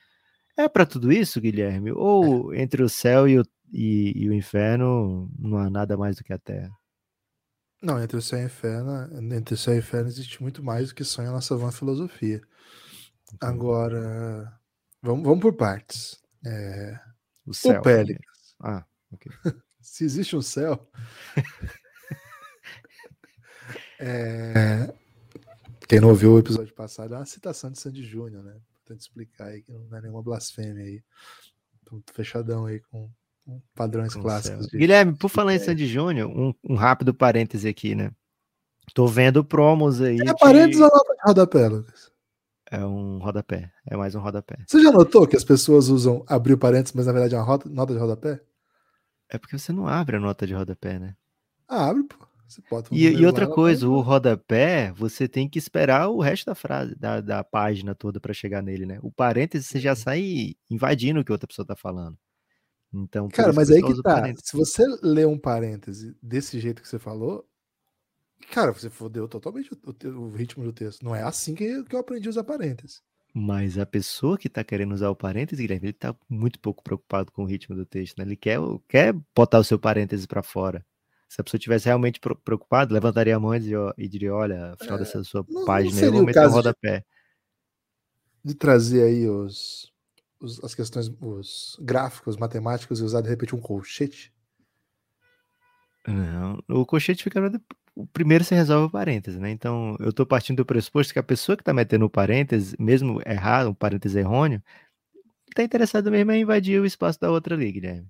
É para tudo isso, Guilherme? Ou entre o céu e o, e, e o inferno não há nada mais do que a terra? Não, entre o céu e o inferno, entre o céu e o inferno existe muito mais do que sonha a nossa vã filosofia. Agora, vamos, vamos por partes. É, O céu. o Pelicans. Ah, ok. [laughs] Se existe um céu. [laughs] é, Quem não ouviu o episódio passado é uma citação de Sandy Júnior, né? Tento explicar aí que não é nenhuma blasfêmia aí. Tô fechadão aí com, com padrões Com clássicos. de- Guilherme, por falar em. Sandy Júnior, um, um rápido parêntese aqui, né? Tô vendo promos aí. É de- parênteses ou nota de rodapé, Lucas? É um rodapé. É mais um rodapé. Você já notou que as pessoas usam abrir o parênteses, mas na verdade é uma rota- nota de rodapé? É porque você não abre a nota de rodapé, né? Ah, abre, pô. Um E, e outra lá, coisa, o rodapé, você tem que esperar o resto da frase, da, da página toda para chegar nele, né? O parêntese você já sai invadindo o que outra pessoa tá falando. Então, Cara, mas aí que tá. parêntese. Se você ler um parêntese desse jeito que você falou, cara, você fodeu totalmente o, o ritmo do texto. Não é assim que, que eu aprendi a usar parênteses. Mas a pessoa que tá querendo usar o parêntese, Guilherme, ele tá muito pouco preocupado com o ritmo do texto, né? Ele quer, quer botar o seu parêntese para fora. Se a pessoa tivesse realmente preocupada, levantaria a mão e diria, olha, afinal É, dessa sua não- não página aí, eu vou o meter um caso de- rodapé. De trazer aí os, os- as questões, os gráficos matemáticos e usar de repente um colchete. Não, o colchete fica. O primeiro você resolve o parêntese, né? Então, eu tô partindo do pressuposto que a pessoa que tá metendo o parêntese, mesmo errado, um parêntese errôneo, tá interessada mesmo em invadir o espaço da outra ali, Guilherme.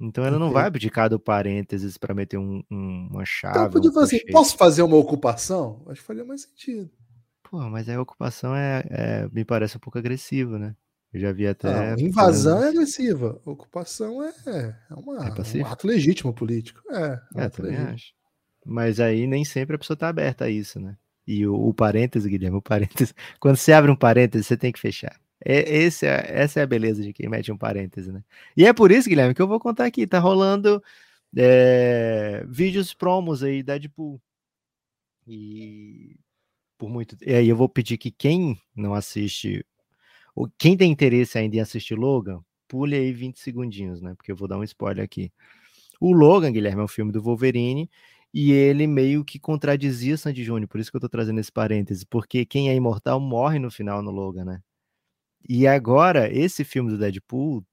Então, ela não vai abdicar do parênteses para meter um, um- uma chave. Então eu podia um falar assim: posso fazer uma ocupação? Acho que faria mais sentido. Pô, mas aí a ocupação é, é- me parece um pouco agressivo, né? Eu já vi até. Não, invasão é agressiva, ocupação é, é, uma, É um ato legítimo político. É, é um É, também legítimo. acho. Mas aí nem sempre a pessoa tá aberta a isso, né? E o, o parêntese, Guilherme, o parêntese. [laughs] Quando você abre um parêntese, você tem que fechar. É, é- essa é a beleza de quem mete um parêntese, né? E é por isso, Guilherme, que eu vou contar aqui. Tá rolando é, vídeos promos aí da Deadpool. E por muito. E aí eu vou pedir que quem não assiste, ou quem tem interesse ainda em assistir Logan, pule aí 20 segundinhos, né? Porque eu vou dar um spoiler aqui. O Logan, Guilherme, é um filme do Wolverine e ele meio que contradizia Sandy Júnior, por isso que eu tô trazendo esse parêntese, porque quem é imortal morre no final no Logan, né? E agora, esse filme do Deadpool,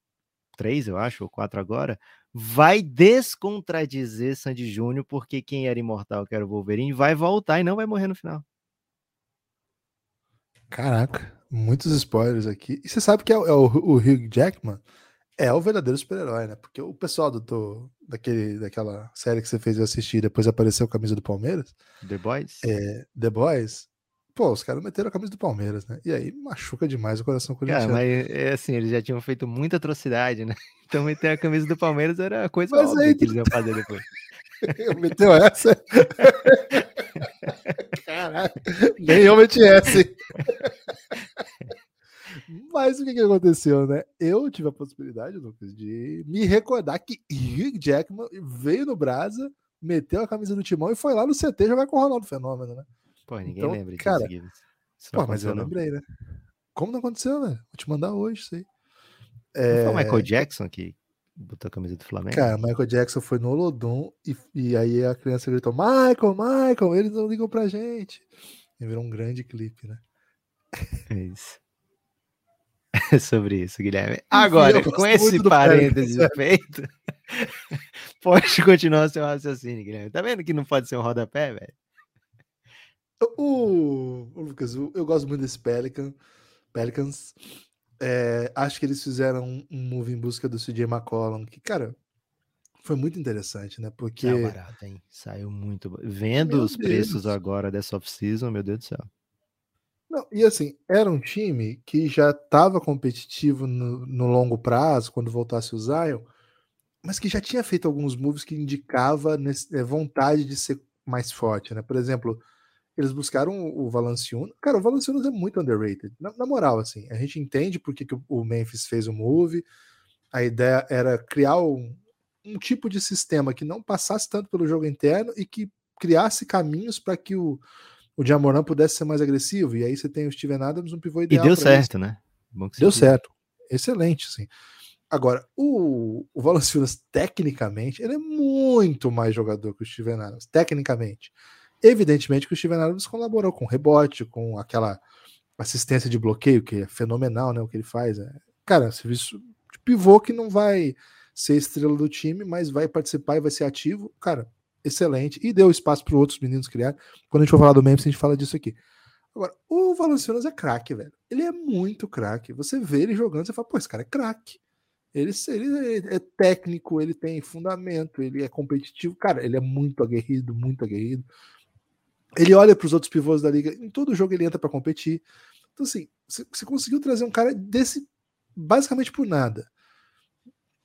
3, eu acho, ou 4 agora, vai descontradizer Sandy Júnior, porque quem era imortal, que era o Wolverine, vai voltar e não vai morrer no final. Caraca, muitos spoilers aqui. E você sabe que é, o- é o, o Hugh Jackman é o verdadeiro super-herói, né? Porque o pessoal do, do- daquele, daquela série que você fez eu assistir, depois apareceu a camisa do Palmeiras, The Boys? é, The Boys, pô, os caras meteram a camisa do Palmeiras, né? E aí machuca demais o coração Cara, corintiano. mas é assim, eles já tinham feito muita atrocidade, né? [laughs] Então meter a camisa do Palmeiras era a coisa Mas óbvia aí que eles iam [laughs] fazer depois. Meteu essa? [laughs] Caraca, nem eu meti essa. Mas o que, que aconteceu, né? Eu tive a possibilidade, Lucas, de me recordar que Hugh Jackman veio no Brasa, meteu a camisa do Timão e foi lá no CT jogar com o Ronaldo Fenômeno, né? Pô, ninguém Então, lembra disso, cara, Gibbs. Pô, mas eu não. lembrei, né? Como não aconteceu, né? Vou te mandar hoje isso aí. Não É, foi o Michael Jackson que botou a camisa do Flamengo? Cara, Michael Jackson foi no Olodum e, e aí a criança gritou: Michael, Michael, eles não ligam pra gente. E virou um grande clipe, né? É isso. É [laughs] sobre isso, Guilherme. Agora, com esse parênteses feito, [laughs] pode continuar seu raciocínio, Guilherme. Tá vendo que não pode ser um rodapé, velho? O, o Lucas, eu gosto muito desse Pelican, Pelicans. É, acho que eles fizeram um, um move em busca do CJ McCollum, que, cara, foi muito interessante, né? Porque. Tá barato, hein? Saiu muito. Vendo Meu os preços Deus. agora dessa off-season, meu Deus do céu. Não, e assim, era um time que já estava competitivo no, no longo prazo, quando voltasse o Zion, mas que já tinha feito alguns moves que indicava nesse- eh, vontade de ser mais forte, né? Por exemplo, eles buscaram o, Valanciunas. Cara, o Valanciunas é muito underrated. Na, na moral, assim, a gente entende por que, que o- Memphis fez o move. A ideia era criar um, um tipo de sistema que não passasse tanto pelo jogo interno e que criasse caminhos para que o, o Jamoran pudesse ser mais agressivo. E aí você tem o Steven Adams, um pivô E ideal. deu pra isso. certo, né? Deu disse. certo. Excelente, sim. Agora, o, o Valanciunas, tecnicamente, ele é muito mais jogador que o Steven Adams, tecnicamente. Evidentemente que o Steven Adams colaborou com rebote, com aquela assistência de bloqueio, que é fenomenal, né? O que ele faz. É, cara, serviço de pivô que não vai ser estrela do time, mas vai participar e vai ser ativo. Cara, excelente. E deu espaço para outros meninos criar. Quando a gente for falar do Memphis, a gente fala disso aqui. Agora, o Valanciunas é craque, velho. Ele é muito craque. Você vê ele jogando, você fala, pô, esse cara é craque. Ele, ele é técnico, ele tem fundamento, ele é competitivo. Cara, ele é muito aguerrido, muito aguerrido. Ele olha para os outros pivôs da liga, em todo jogo ele entra para competir. Então, assim, você conseguiu trazer um cara desse basicamente por nada.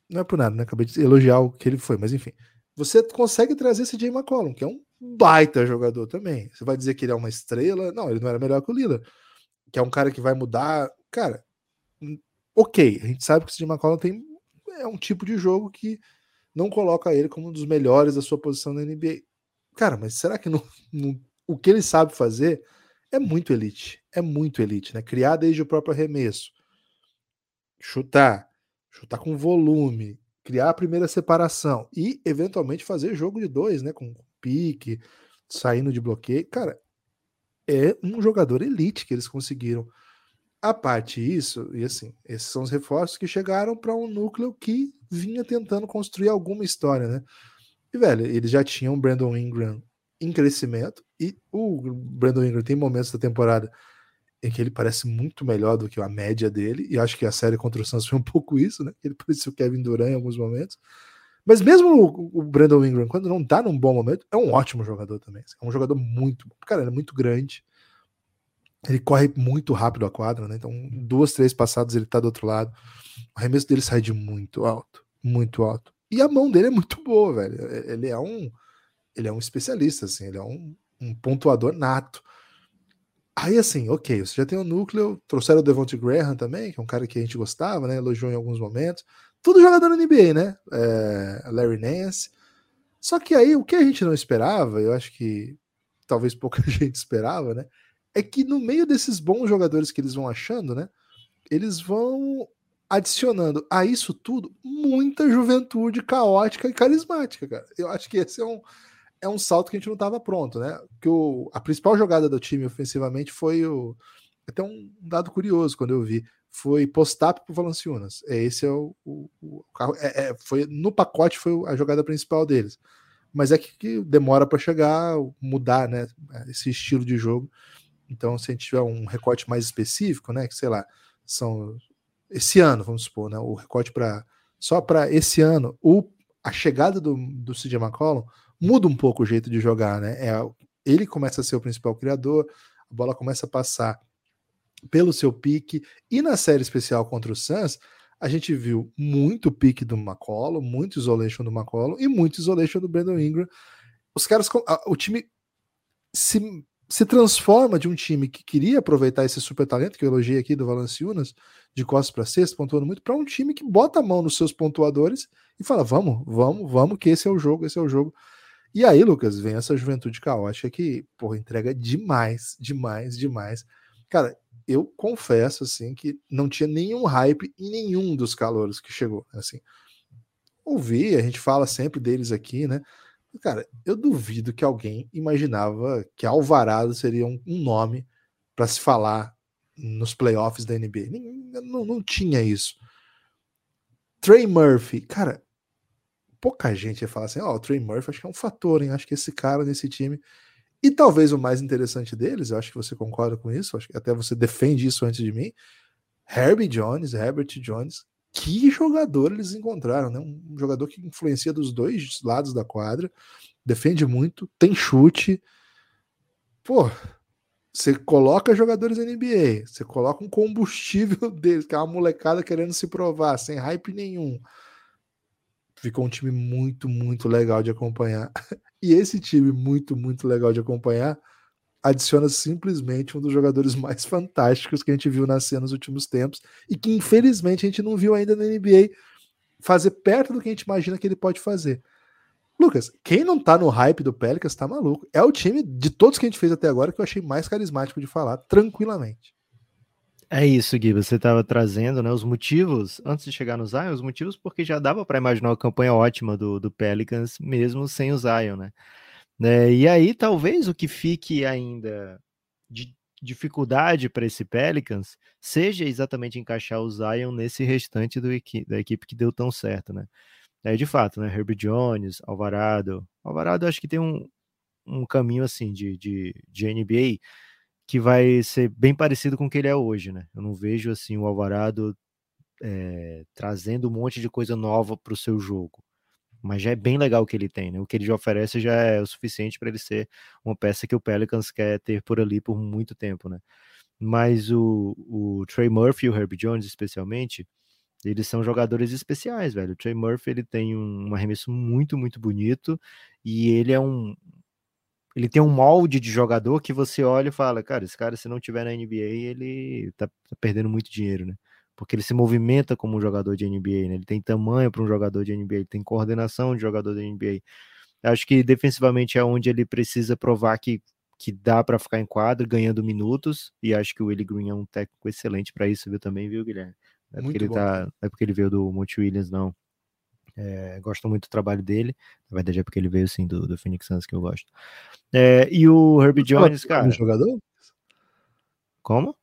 Não é por nada, né? Acabei de elogiar o que ele foi, mas enfim. Você consegue trazer esse Jay McCollum, que é um baita jogador também. Você vai dizer que ele é uma estrela? Não, ele não era melhor que o Lila. Que é um cara que vai mudar. Cara, hum, ok. A gente sabe que o Jay McCollum tem é um tipo de jogo que não coloca ele como um dos melhores da sua posição na NBA. Cara, mas será que não, não- o que ele sabe fazer é muito elite? É muito elite, né? Criar desde o próprio arremesso, chutar, chutar com volume, criar a primeira separação e eventualmente fazer jogo de dois, né? Com pique, saindo de bloqueio. Cara, é um jogador elite que eles conseguiram. A parte isso, e assim, esses são os reforços que chegaram para um núcleo que vinha tentando construir alguma história, né? E, velho, eles já tinham Brandon Ingram em crescimento, e o Brandon Ingram tem momentos da temporada em que ele parece muito melhor do que a média dele, e acho que a série contra o Suns foi um [laughs] pouco isso, né? Ele parecia o Kevin Durant em alguns momentos. Mas mesmo o, Brandon Ingram, quando não tá num bom momento, é um ótimo jogador também. É um jogador muito. Cara, ele é muito grande. Ele corre muito rápido a quadra, né? Então, duas, três passadas ele tá do outro lado. O arremesso dele sai de muito alto, muito alto. E a mão dele é muito boa, velho. Ele é um, ele é um especialista, assim, ele é um, um pontuador nato. Aí, assim, ok, você já tem o um núcleo, trouxeram o Devonte Graham também, que é um cara que a gente gostava, né? Elogiou em alguns momentos. Tudo jogador NBA, né? É, Larry Nance. Só que aí, o que a gente não esperava, eu acho que talvez pouca [laughs] gente esperava, né? É que no meio desses bons jogadores que eles vão achando, né? Eles vão adicionando a isso tudo muita juventude caótica e carismática, cara. Eu acho que esse é um, é um salto que a gente não estava pronto, né? Que o, a principal jogada do time ofensivamente foi o. Até um dado curioso quando eu vi. Foi post-up pro Valanciunas. É, esse é o, o, o. É, é, foi, no pacote foi a jogada principal deles. Mas é que, que demora para chegar, mudar, né? Esse estilo de jogo. Então, se a gente tiver um recorte mais específico, né? Que sei lá, são esse ano, vamos supor, né? O recorte para só para esse ano, o, a chegada do, do CJ McCollum muda um pouco o jeito de jogar, né? É, ele começa a ser o principal criador, a bola começa a passar pelo seu pique, e na série especial contra o Suns, a gente viu muito pique do McCollum, muito isolation do McCollum e muito isolation do Brandon Ingram. Os caras, o time se, se transforma de um time que queria aproveitar esse super talento que eu elogiei aqui do Valanciunas, de costas para sexta, pontuando muito, para um time que bota a mão nos seus pontuadores e fala: vamos, vamos, vamos, que esse é o jogo, esse é o jogo. E aí, Lucas, vem essa juventude caótica que, porra, entrega demais, demais, demais. Cara, eu confesso, assim, que não tinha nenhum hype em nenhum dos calouros que chegou, assim. Ouvi, a gente fala sempre deles aqui, né? Cara, eu duvido que alguém imaginava que Alvarado seria um, nome para se falar nos playoffs da NBA. Não, não tinha isso. Trey Murphy, cara, pouca gente ia falar assim: ó, oh, o Trey Murphy acho que é um fator, hein? Acho que esse cara nesse time. E talvez o mais interessante deles, eu acho que você concorda com isso, acho que até você defende isso antes de mim. Herbie Jones, Herbert Jones, que jogador eles encontraram, né? Um jogador que influencia dos dois lados da quadra, defende muito, tem chute. Pô, você coloca jogadores NBA, você coloca um combustível [laughs] deles, que é uma molecada querendo se provar, sem hype nenhum ficou um time muito, muito legal de acompanhar. [laughs] E esse time muito, muito legal de acompanhar adiciona simplesmente um dos jogadores [laughs] mais fantásticos que a gente viu nascer nos últimos tempos e que infelizmente a gente não viu ainda na NBA fazer perto do que a gente imagina que ele pode fazer. Lucas, quem não tá no hype do Pelicans tá maluco. É o time de todos que a gente fez até agora que eu achei mais carismático de falar, tranquilamente. É isso, Gui. Você estava trazendo né, os motivos, antes de chegar no Zion, os motivos porque já dava para imaginar uma campanha ótima do, do Pelicans, mesmo sem o Zion, né? né? E aí, talvez o que fique ainda de dificuldade para esse Pelicans seja exatamente encaixar o Zion nesse restante do da equipe que deu tão certo, né? É de fato, né? Herbie Jones, Alvarado. Alvarado acho que tem um, um caminho assim de, de, de NBA que vai ser bem parecido com o que ele é hoje, né? Eu não vejo assim o Alvarado é, trazendo um monte de coisa nova para o seu jogo, mas já é bem legal o que ele tem, né? O que ele já oferece já é o suficiente para ele ser uma peça que o Pelicans quer ter por ali por muito tempo, né? Mas o, o Trey Murphy e o Herbie Jones, especialmente, eles são jogadores especiais, velho. O Trey Murphy ele tem um, um arremesso muito, muito bonito e ele é um, ele tem um molde de jogador que você olha e fala, cara, esse cara, se não tiver na NBA, ele tá, tá perdendo muito dinheiro, né? Porque ele se movimenta como um jogador de NBA, né? Ele tem tamanho para um jogador de NBA, ele tem coordenação de jogador de NBA. Acho que defensivamente é onde ele precisa provar que, que dá para ficar em quadro, ganhando minutos, e acho que o Willie Green é um técnico excelente para isso, viu também, viu, Guilherme? É porque, ele tá, é porque ele veio do Monte Williams, não. É, gosto muito do trabalho dele. Na verdade, é porque ele veio sim do, do Phoenix Suns que eu gosto. É, e o Herbie Jones, cara. Como jogador? Como?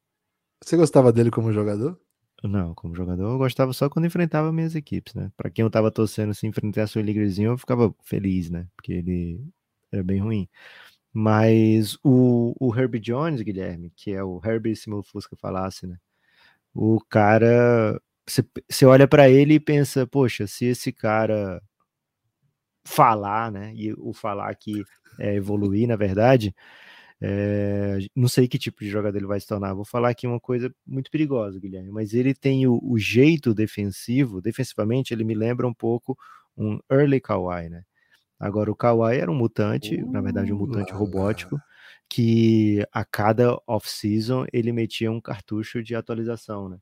Você gostava dele como jogador? Não, como jogador eu gostava só quando enfrentava minhas equipes, né? Pra quem eu tava torcendo se enfrentasse o Ligrezinho, eu ficava feliz, né? Porque ele era bem ruim. Mas o, o Herbie Jones, Guilherme, que é o Herbie se meu Fusca falasse, né? O cara você, você olha para ele e pensa, poxa, se esse cara falar, né, e o falar que é evoluir, na verdade, É, não sei que tipo de jogador ele vai se tornar. Vou falar aqui uma coisa muito perigosa, Guilherme, mas ele tem o, o jeito defensivo, defensivamente, ele me lembra um pouco um early Kawhi, né? Agora, o Kawhi era um mutante, uh, na verdade, um mutante lá, robótico, que a cada off-season ele metia um cartucho de atualização, né?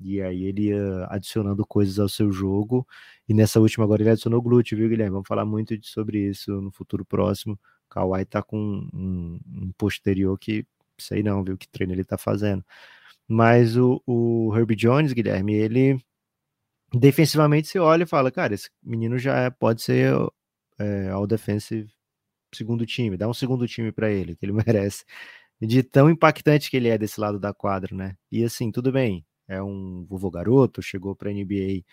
E aí ele ia adicionando coisas ao seu jogo. E nessa última agora ele adicionou glúteo, viu, Guilherme? Vamos falar muito sobre isso no futuro próximo. Kawhi tá com um, um posterior que sei não, viu, que treino ele tá fazendo. Mas o, o Herbie Jones, Guilherme, ele defensivamente você olha e fala, cara, esse menino já é, pode ser é, all defensive segundo time, dá um segundo time para ele, que ele [laughs] merece. De tão impactante que ele é desse lado da quadra, né? E assim, tudo bem, é um vovô garoto, chegou para a NBA,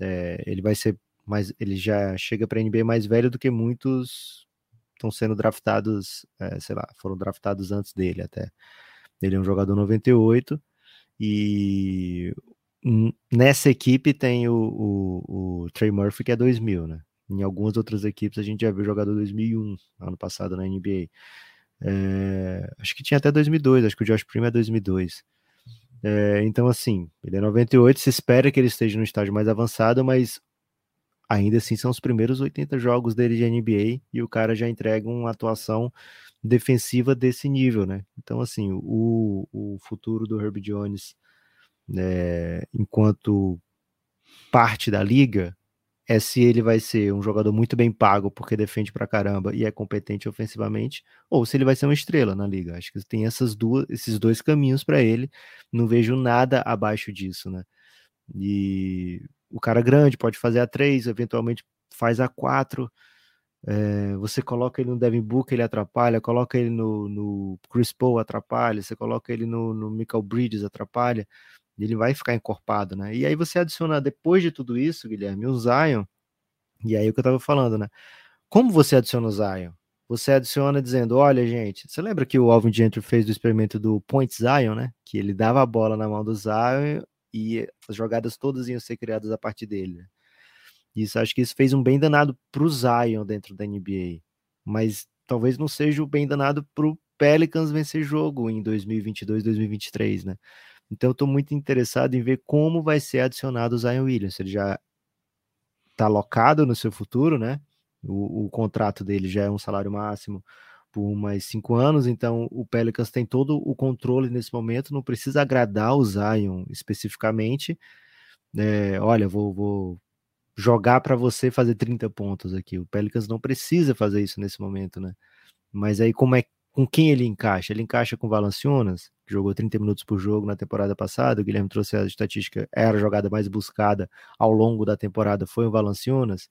é, ele vai ser mais, ele já chega para a NBA mais velho do que muitos estão sendo draftados, é, sei lá, foram draftados antes dele até. Ele é um jogador 98 e nessa equipe tem o, o, o Trey Murphy que é 2000, né? Em algumas outras equipes a gente já viu jogador 2001, ano passado na NBA. É, acho que tinha até 2002, acho que o Josh Primo é 2002. É, então, assim, ele é 98, se espera que ele esteja no estágio mais avançado, mas ainda assim são os primeiros 80 jogos dele de NBA e o cara já entrega uma atuação defensiva desse nível, né? Então, assim, o, o futuro do Herb Jones, é, enquanto parte da liga, é se ele vai ser um jogador muito bem pago porque defende pra caramba e é competente ofensivamente, ou se ele vai ser uma estrela na liga. Acho que tem essas duas, esses dois caminhos para ele. Não vejo nada abaixo disso, né? E o cara grande pode fazer a três, eventualmente faz a quatro. É, você coloca ele no Devin Booker, ele atrapalha, coloca ele no, no Chris Paul, atrapalha, você coloca ele no, no Michael Bridges, atrapalha ele vai ficar encorpado, né? E aí você adiciona, depois de tudo isso, Guilherme, o Zion, e aí o que eu tava falando, né? Como você adiciona o Zion? Você adiciona dizendo, olha, gente, você lembra que o Alvin Gentry fez do experimento do Point Zion, né? Que ele dava a bola na mão do Zion e as jogadas todas iam ser criadas a partir dele. Né? Isso, acho que isso fez um bem danado pro Zion dentro da NBA, mas talvez não seja o bem danado pro Pelicans vencer jogo em 2022, 2023, né? Então, eu estou muito interessado em ver como vai ser adicionado o Zion Williams. Ele já está alocado no seu futuro, né? O, o, contrato dele já é um salário máximo por mais cinco anos, então o Pelicans tem todo o controle nesse momento, não precisa agradar o Zion especificamente. É, olha, vou, vou jogar para você fazer 30 pontos aqui. O Pelicans não precisa fazer isso nesse momento, né? Mas aí, como é com quem ele encaixa? Ele encaixa com Valanciunas, jogou 30 minutos por jogo na temporada passada. O Guilherme trouxe a estatística, era a jogada mais buscada ao longo da temporada, foi o Valanciunas.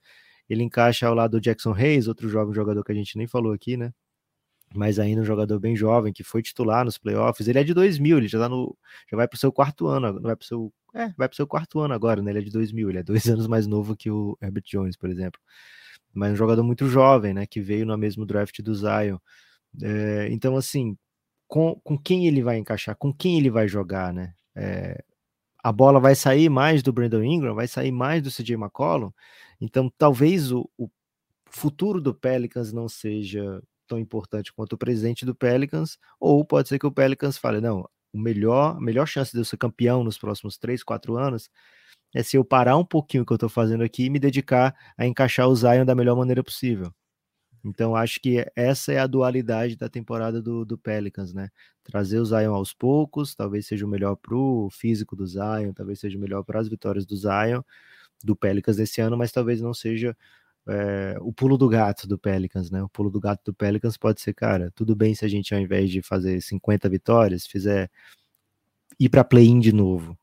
Ele encaixa ao lado do Jackson Reis, outro jovem jogador que a gente nem falou aqui, né? Mas ainda um jogador bem jovem, que foi titular nos playoffs. Ele é de 2000, ele já tá no. Já vai pro seu quarto ano, vai pro seu. É, vai seu quarto ano agora, né? Ele é de 2000, ele é dois [laughs] anos mais novo que o Herbert Jones, por exemplo. Mas um jogador muito jovem, né? Que veio no mesmo draft do Zion. É, então, assim, com, com quem ele vai encaixar, com quem ele vai jogar, né? É, a bola vai sair mais do Brandon Ingram, vai sair mais do CJ McCollum, então talvez o, o futuro do Pelicans não seja tão importante quanto o presente do Pelicans, ou pode ser que o Pelicans fale, não, o melhor, a melhor chance de eu ser campeão nos próximos 3, 4 anos é se eu parar um pouquinho o que eu estou fazendo aqui e me dedicar a encaixar o Zion da melhor maneira possível. Então, acho que essa é a dualidade da temporada do, do Pelicans, né? Trazer o Zion aos poucos, talvez seja o melhor para o físico do Zion, talvez seja o melhor para as vitórias do Zion, do Pelicans desse ano, mas talvez não seja é, o pulo do gato do Pelicans, né? O pulo do gato do Pelicans pode ser, cara, tudo bem se a gente, ao invés de fazer 50 vitórias, fizer ir para play-in de novo,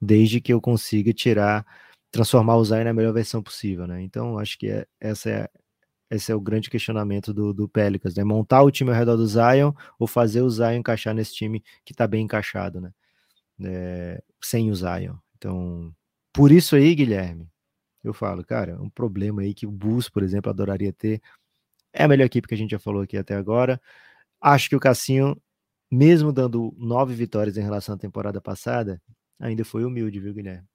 desde que eu consiga tirar, transformar o Zion na melhor versão possível, né? Então, acho que é, essa é esse é o grande questionamento do, do né? Montar o time ao redor do Zion ou fazer o Zion encaixar nesse time que tá bem encaixado, né? É, sem o Zion. Então, por isso aí, Guilherme, eu falo, cara, um problema aí que o Bulls, por exemplo, adoraria ter. É a melhor equipe que a gente já falou aqui até agora. Acho que o Cassinho, mesmo dando nove vitórias em relação à temporada passada, ainda foi humilde, viu, Guilherme?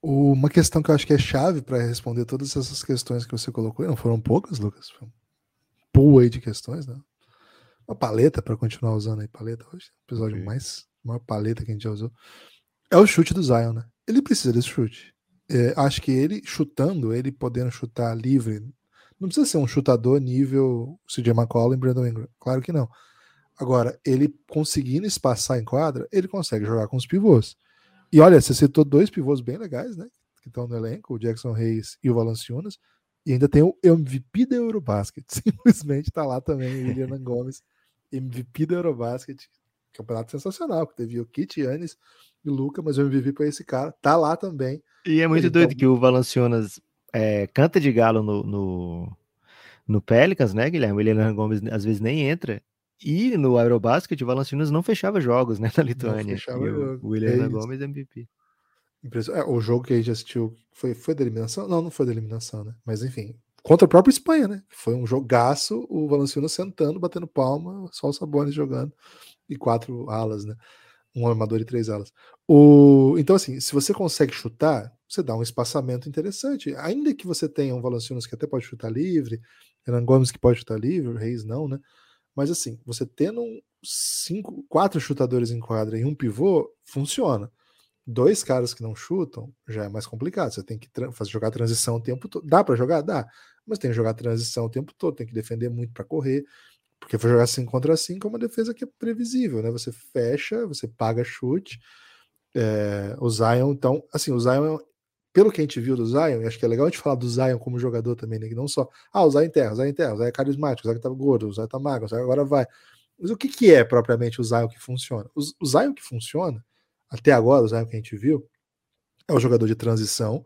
Uma questão que eu acho que é chave para responder todas essas questões que você colocou, não foram poucas, Lucas? Foi um pool aí de questões, né? uma paleta para continuar usando aí paleta hoje, episódio okay. mais maior paleta que a gente já usou. É o chute do Zion, né? Ele precisa desse chute. É, acho que ele chutando, ele podendo chutar livre, não precisa ser um chutador nível CJ McCollum Brandon Ingram, claro que não. Agora, ele conseguindo espaçar em quadra, ele consegue jogar com os pivôs. E olha, você citou dois pivôs bem legais, né? Que estão no elenco, o Jackson Reis e o Valanciunas. E ainda tem o MVP da Eurobasket. [laughs] Simplesmente tá lá também, o William [laughs] Gomes, MVP da Eurobasket. Campeonato sensacional, que teve o Kit, Yannis e Luca, mas o MVP para esse cara. Tá lá também. E é muito Ele doido tá... que o Valanciunas é, canta de galo no, no, no Pelicans, né, Guilherme? O William Gomes às vezes nem entra. E no Aerobasket, o Valanciunas não fechava jogos, né, na Lituânia. Não fechava o, o William é Gomes MVP. É, o jogo que a gente assistiu foi, foi da eliminação? Não, não foi da eliminação, né? Mas enfim, contra a própria Espanha, né? Foi um jogaço, o Valanciunas sentando, batendo palma, só o Sabonis jogando, e quatro alas, né? Um armador e três alas. O... Então, assim, se você consegue chutar, você dá um espaçamento interessante. Ainda que você tenha um Valanciunas que até pode chutar livre, Renan Gomes que pode chutar livre, Reis não, né? Mas assim, você tendo cinco, quatro chutadores em quadra e um pivô, funciona. Dois caras que não chutam já é mais complicado. Você tem que fazer jogar transição o tempo todo. Dá para jogar? Dá. Mas tem que jogar transição o tempo todo, tem que defender muito para correr. Porque for jogar 5 contra 5 é uma defesa que é previsível, né? Você fecha, você paga chute. É, o Zion, então, assim, o Zion pelo que a gente viu do Zion, e acho que é legal a gente falar do Zion como jogador também, né? Que não só, ah, o Zion enterra, o Zion enterra, o Zion é carismático, o Zion tá gordo, o Zion tá magro, o Zion agora vai. Mas o que, que é propriamente o Zion que funciona? O, o Zion que funciona, até agora, o Zion que a gente viu, é o jogador de transição,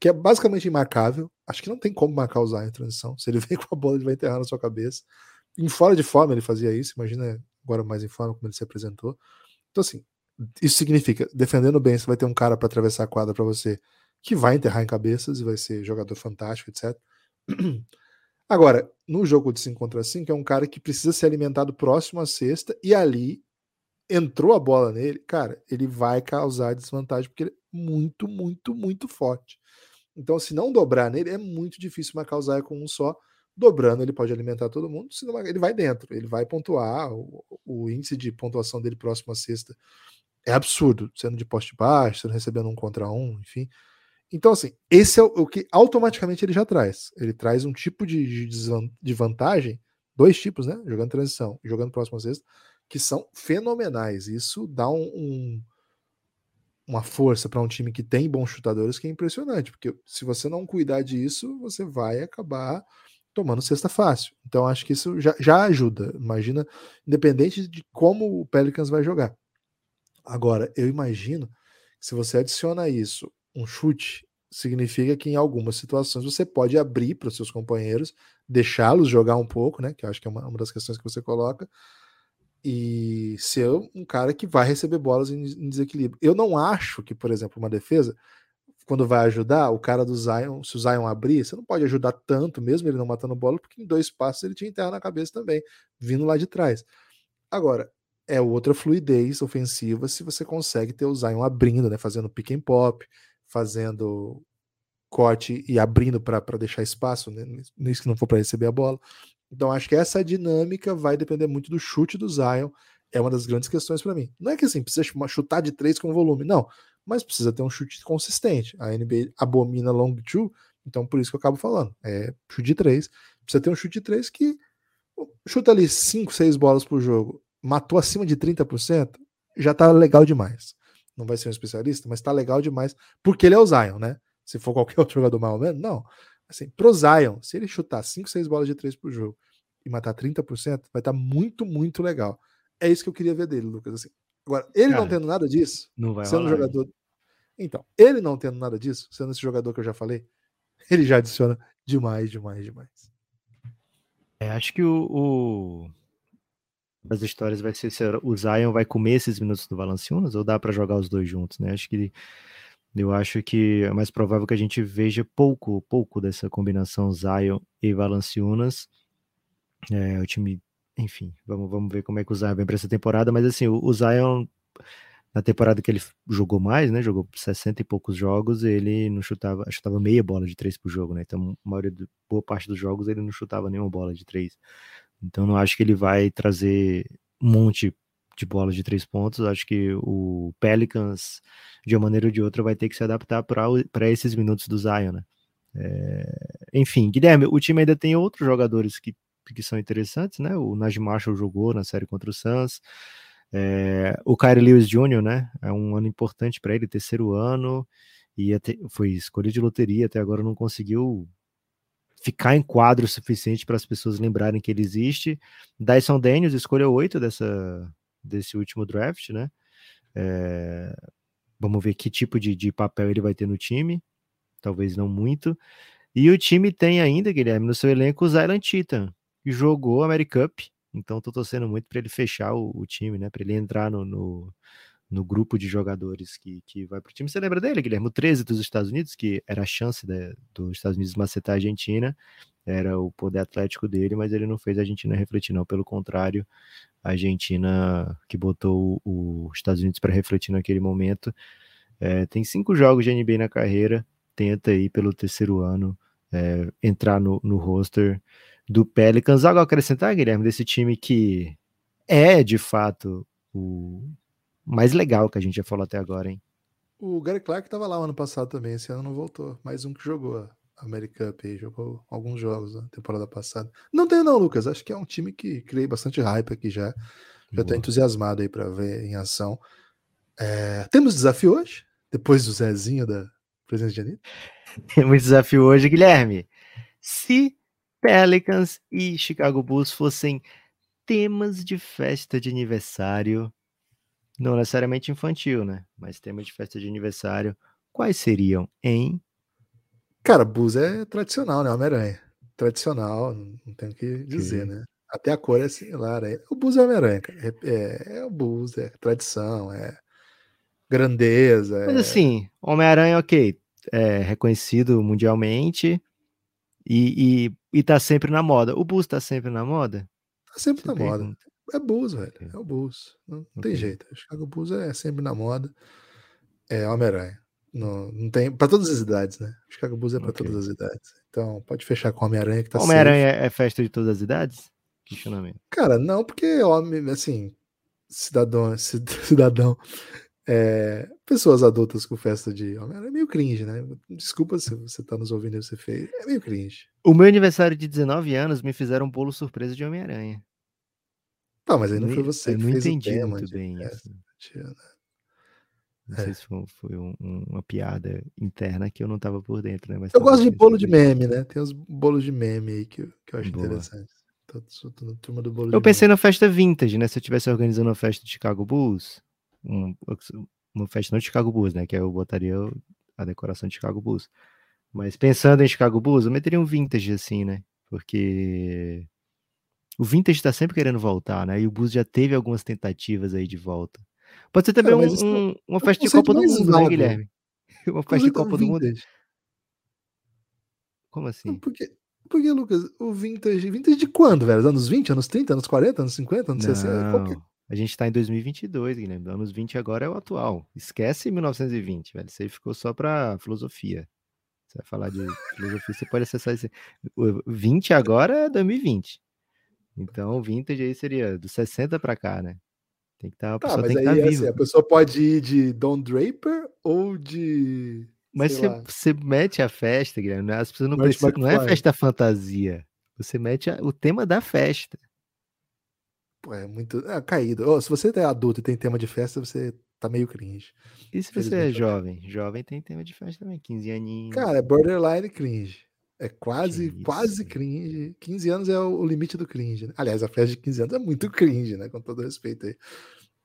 que é basicamente imarcável. Acho que não tem como marcar o Zion em transição. Se ele vem com a bola, ele vai enterrar na sua cabeça. Em fora de forma ele fazia isso, imagina agora mais em forma como ele se apresentou. Então, assim, isso significa, defendendo bem, você vai ter um cara para atravessar a quadra para você que vai enterrar em cabeças e vai ser jogador fantástico, etc. Agora, no jogo de 5 contra 5, é um cara que precisa ser alimentado próximo à cesta e ali entrou a bola nele, cara, ele vai causar desvantagem porque ele é muito, muito, muito forte. Então, se não dobrar nele, é muito difícil marcar Zaya com um só. Dobrando, ele pode alimentar todo mundo, senão ele vai dentro, ele vai pontuar. O, o índice de pontuação dele próximo à cesta é absurdo, sendo de poste baixo, sendo recebendo um contra um, enfim. Então, assim, esse é o, que automaticamente ele já traz. Ele traz um tipo de, de vantagem, dois tipos, né? Jogando transição e jogando próximo à cesta, que são fenomenais. Isso dá um, um uma força para um time que tem bons chutadores que é impressionante, porque se você não cuidar disso, você vai acabar tomando cesta fácil. Então, acho que isso já, já ajuda. Imagina, independente de como o Pelicans vai jogar. Agora, eu imagino que se você adiciona isso um chute significa que em algumas situações você pode abrir para os seus companheiros, deixá-los jogar um pouco, né? Que eu acho que é uma, uma, das questões que você coloca, e ser um cara que vai receber bolas em, em, desequilíbrio. Eu não acho que, por exemplo, uma defesa, quando vai ajudar, o cara do Zion, se o Zion abrir, você não pode ajudar tanto, mesmo ele não matando bola, porque em dois passos ele tinha enterra na cabeça também, vindo lá de trás. Agora, é outra fluidez ofensiva se você consegue ter o Zion abrindo, né? Fazendo pick and pop, fazendo corte e abrindo para deixar espaço, né? nisso que não for para receber a bola. Então acho que essa dinâmica vai depender muito do chute do Zion. É uma das grandes questões para mim. Não é que assim precisa chutar de três com volume, não, mas precisa ter um chute consistente. A NBA abomina long two, então por isso que eu acabo falando. É chute de três. Precisa ter um chute de três que chuta ali cinco, seis bolas por jogo, matou acima de 30%, já tá legal demais não vai ser um especialista, mas tá legal demais, porque ele é o Zion, né? Se for qualquer [laughs] outro jogador mal ou menos, não. Assim, pro Zion, se ele chutar 5, 6 bolas de 3 por jogo e matar 30%, vai estar tá muito, muito legal. É isso que eu queria ver dele, Lucas. Assim. Agora, ele Cara, não tendo nada disso, não vai sendo rolar. jogador. Então, ele não tendo nada disso, sendo esse jogador que eu já falei, [laughs] ele já adiciona demais, demais, demais. É, acho que o, o das histórias vai ser se o Zion vai comer esses minutos do Valanciunas ou dá para jogar os dois juntos, né? Acho que eu acho que é mais provável que a gente veja pouco, pouco dessa combinação Zion e Valanciunas. É, o time, enfim, vamos, vamos ver como é que o Zion vem para essa temporada, mas assim, o, o Zion na temporada que ele jogou mais, né? Jogou 60 e poucos jogos, ele não chutava, chutava meia bola de três por jogo, né? Então, a maioria, boa parte dos jogos ele não chutava nenhuma bola de três Então não acho que ele vai trazer um monte de bola de três pontos. Acho que o Pelicans, de uma maneira ou de outra, vai ter que se adaptar para esses minutos do Zion, né? É... Enfim, Guilherme, o time ainda tem outros jogadores que, que são interessantes, né? O Najee Marshall jogou na série contra o Suns. É... O Kyrie Lewis Jr., né? É um ano importante para ele, terceiro ano. E até, foi escolha de loteria, até agora não conseguiu ficar em quadro o suficiente para as pessoas lembrarem que ele existe. Dyson Daniels, escolha 8 dessa, desse último draft, né? É, vamos ver que tipo de, de papel ele vai ter no time. Talvez não muito. E o time tem ainda, Guilherme, no seu elenco o Zylan Titan, que jogou a Cup. Então tô torcendo muito para ele fechar o, o, time, né? Para ele entrar no, no, no, grupo de jogadores que, que vai para o time. Você lembra dele, Guilherme? O 13 dos Estados Unidos, que era a chance de, dos Estados Unidos macetar a Argentina era o poder atlético dele, mas ele não fez a Argentina refletir, não. Pelo contrário, a Argentina que botou os Estados Unidos para refletir naquele momento. É, tem cinco jogos de NBA na carreira, tenta aí pelo terceiro ano é, entrar no, no roster do Pelicans. Algo a acrescentar, Guilherme, desse time que é de fato o mais legal que a gente já falou até agora, hein? O Gary Clark estava lá ano passado também, esse ano não voltou. Mais um que jogou American Cup aí, jogou alguns jogos na temporada passada. Não tenho não, Lucas. Acho que é um time que criei bastante hype aqui já. Já tô entusiasmado aí para ver em ação. É, temos desafio hoje? Depois do Zezinho da presença de Anitta? [laughs] Temos desafio hoje, Guilherme. Se Pelicans e Chicago Bulls fossem temas de festa de aniversário, não necessariamente infantil, né? Mas temas de festa de aniversário, quais seriam, hein? Cara, Bus é tradicional, né? Homem-Aranha. Tradicional, não tenho o que dizer, Sim. né? Até a cor é similar. É, o Bus é Homem-Aranha, é, é, é, o Bus, é tradição, é grandeza. Mas é... assim, Homem-Aranha, ok, é reconhecido mundialmente e, e, e tá sempre na moda. O Bus tá sempre na moda? Tá sempre Você na pergunta. moda. É Bulls, velho. É o Bulls. Não, tem jeito. O Chicago Bulls é sempre na moda. É Homem-Aranha. Não, não tem para todas as idades, né? Chicago Bulls é para okay. todas as idades. Então pode fechar com Homem-Aranha que tá Homem-Aranha é festa de todas as idades? Questionamento. Cara, não, porque homem, assim, cidadão, [laughs] cidadão, é, pessoas adultas com festa de Homem-Aranha é meio cringe, né? Desculpa se você tá nos ouvindo e você fez. É meio cringe. O meu aniversário de 19 anos me fizeram um bolo surpresa de Homem-Aranha. Tá, mas aí não, foi você eu que não fez entendi o tema muito bem isso. Né? Não é. sei se foi, foi um, uma piada interna que eu não estava por dentro, né? Mas eu gosto de bolo de meme, né? Tem os bolos de meme aí que, que eu acho Boa. interessante. Tô, tô, na turma do bolo eu pensei meme. na festa vintage, né? Se eu estivesse organizando uma festa de Chicago Bulls, um, uma festa não de Chicago Bulls, né? Que eu botaria a decoração de Chicago Bulls. Mas pensando em Chicago Bulls, eu meteria um vintage assim, né? Porque o vintage tá sempre querendo voltar, né? E o Bulls já teve algumas tentativas aí de volta. Pode ser também um, um, uma festa de [laughs] Copa do Mundo, né, Guilherme? Uma festa de Copa do Mundo. Como assim? Porque, porque, Lucas, o vintage. Vintage de quando, velho? Anos 20, anos 30, anos 40, anos 50, anos Não, 60? Qualquer... A gente tá em 2022, Guilherme. Anos 20 agora é o atual. Esquece 1920, velho. Isso aí ficou só pra filosofia. Você vai falar de filosofia, você pode acessar esse. O 20 agora é 2020. Então, o vintage aí seria dos 60 para cá, né? Tem que estar, tá, tá, tem que estar tá assim, a pessoa pode ir de Don Draper ou de. Mas você, você mete a festa, Guilherme. As pessoas não precisam. Não é festa fantasia. Você mete a, o tema da festa. Pô, é muito. É caído. Oh, se você é adulto e tem tema de festa, você tá meio cringe. E se você é jovem? Jovem tem tema de festa também, 15 aninhos. Cara, é borderline cringe. É quase, quase cringe. 15 anos é o, limite do cringe. Né? Aliás, a festa de 15 anos é muito cringe, né? Com todo respeito aí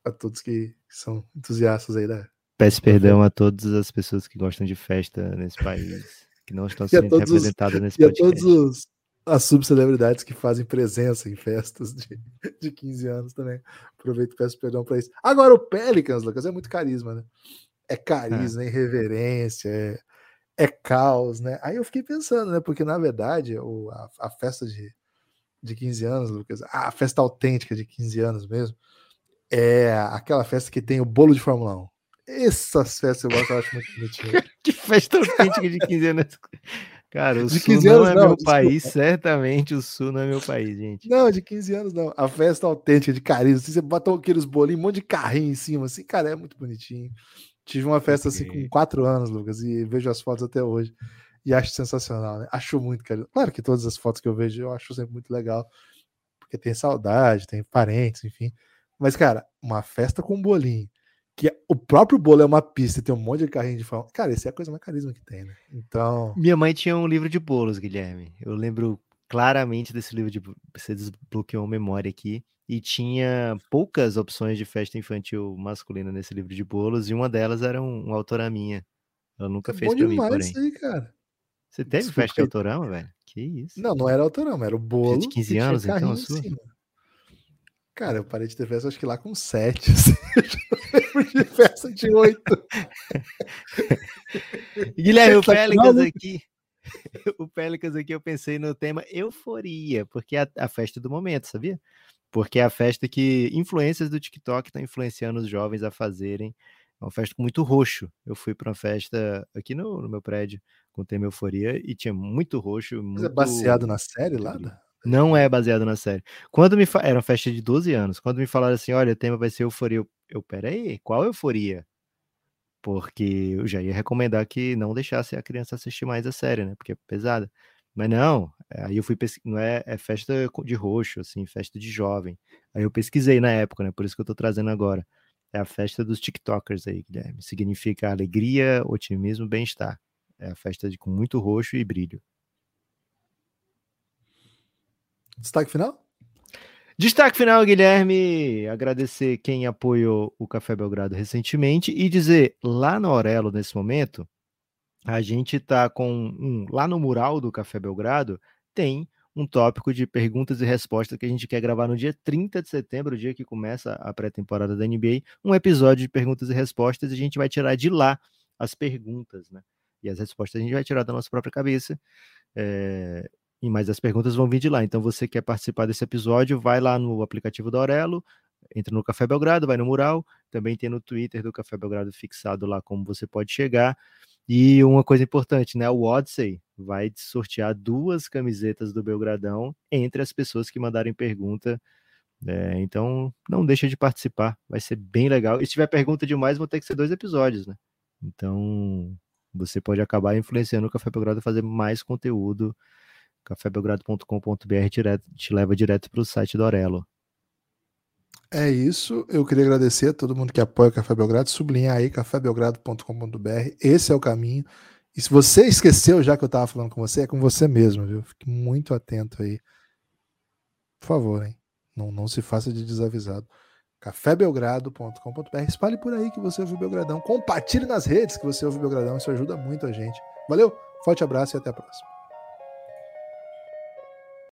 a todos que são entusiastas aí da. Peço perdão a todas as pessoas que gostam de festa nesse país, que não estão sendo representadas nesse podcast. E a todos os, as subcelebridades que fazem presença em festas de, [laughs] de 15 anos também. Aproveito e peço perdão para isso. Agora, o Pelicans, Lucas, é muito carisma, né? É carisma, é, é irreverência, é, é caos, né? Aí eu fiquei pensando, né? Porque na verdade o, a, a, festa de, de 15 anos, Lucas, a festa autêntica de 15 anos mesmo, é aquela festa que tem o bolo de Fórmula 1. Essas festas eu gosto, eu acho muito bonitinho. [laughs] que festa autêntica de 15 anos. Cara, o de Sul não é não, meu desculpa. país, certamente o Sul não é meu país, gente. Não, de 15 anos não. A festa autêntica de carisma, assim, você bota aqueles bolinhos, um monte de carrinho em cima, assim, cara, é muito bonitinho. Tive uma festa assim com 4 anos, Lucas, e vejo as fotos até hoje. E acho sensacional, né? Acho muito carinho. Claro que todas as fotos que eu vejo eu acho sempre muito legal, porque tem saudade, tem parentes, enfim. Mas, cara, uma festa com bolinho que o próprio bolo é uma pista e tem um monte de carrinho de fã. Cara, isso é a coisa mais carisma que tem, né? Então. Minha mãe tinha um livro de bolos, Guilherme. Eu lembro claramente desse livro de. Você desbloqueou uma memória aqui. E tinha poucas opções de festa infantil masculina nesse livro de bolos, e uma delas era um, uma autora minha. Ela nunca é fez pra mim, porém. Isso aí, cara. Você teve Desculpa. festa de autorama, velho? Que isso? Não, não era autorama, era o bolo. De 15 anos, então, sua? Cara, eu parei de ter festa acho que lá com sete. [laughs] Assim. de festa de oito. [laughs] Guilherme, o [laughs] Pelicans aqui. O Pelicans aqui eu pensei no tema euforia, porque é a, a festa do momento, sabia? Porque é a festa que influências do TikTok estão influenciando os jovens a fazerem. É uma festa com muito roxo. Eu fui para uma festa aqui no, no, meu prédio com o tema euforia e tinha muito roxo. Muito... Mas é baseado na série lá? Não é baseado na série. Quando me fa... Era uma festa de 12 anos. Quando me falaram assim, olha, o tema vai ser euforia. Eu, eu peraí, qual euforia? Porque eu já ia recomendar que não deixasse a criança assistir mais a série, né? Porque é pesada. Mas não, aí eu fui pesquisar, não é, é festa de roxo, assim, festa de jovem. Aí eu pesquisei na época, né? Por isso que eu tô trazendo agora. É a festa dos TikTokers aí, Guilherme. Significa alegria, otimismo, bem-estar. É a festa de, com muito roxo e brilho. Destaque final? Destaque final, Guilherme. Agradecer quem apoiou o Café Belgrado recentemente e dizer lá na Aurelo, nesse momento, a gente está com um. Lá no mural do Café Belgrado, tem um tópico de perguntas e respostas que a gente quer gravar no dia 30 de setembro, o dia que começa a pré-temporada da NBA, um episódio de perguntas e respostas, e a gente vai tirar de lá as perguntas, né? E as respostas a gente vai tirar da nossa própria cabeça. É, e mais as perguntas vão vir de lá. Então, você quer participar desse episódio, vai lá no aplicativo da Aurelo, entra no Café Belgrado, vai no mural, também tem no Twitter do Café Belgrado fixado lá como você pode chegar. E uma coisa importante, né? O Odyssey vai sortear duas camisetas do Belgradão entre as pessoas que mandarem pergunta. É, então, não deixa de participar, vai ser bem legal. E se tiver pergunta demais, vão ter que ser dois episódios, né? Então, você pode acabar influenciando o Café Belgrado a fazer mais conteúdo cafébelgrado.com.br te leva direto para o site do Aurelo. É isso. Eu queria agradecer a todo mundo que apoia o Café Belgrado. Sublinha aí cafébelgrado.com.br. Esse é o caminho. E se você esqueceu já que eu estava falando com você, é com você mesmo, viu? Fique muito atento aí. Por favor, hein? Não, não se faça de desavisado. cafébelgrado.com.br. Espalhe por aí que você ouviu o Belgradão. Compartilhe nas redes que você ouviu o Belgradão. Isso ajuda muito a gente. Valeu, forte abraço e até a próxima.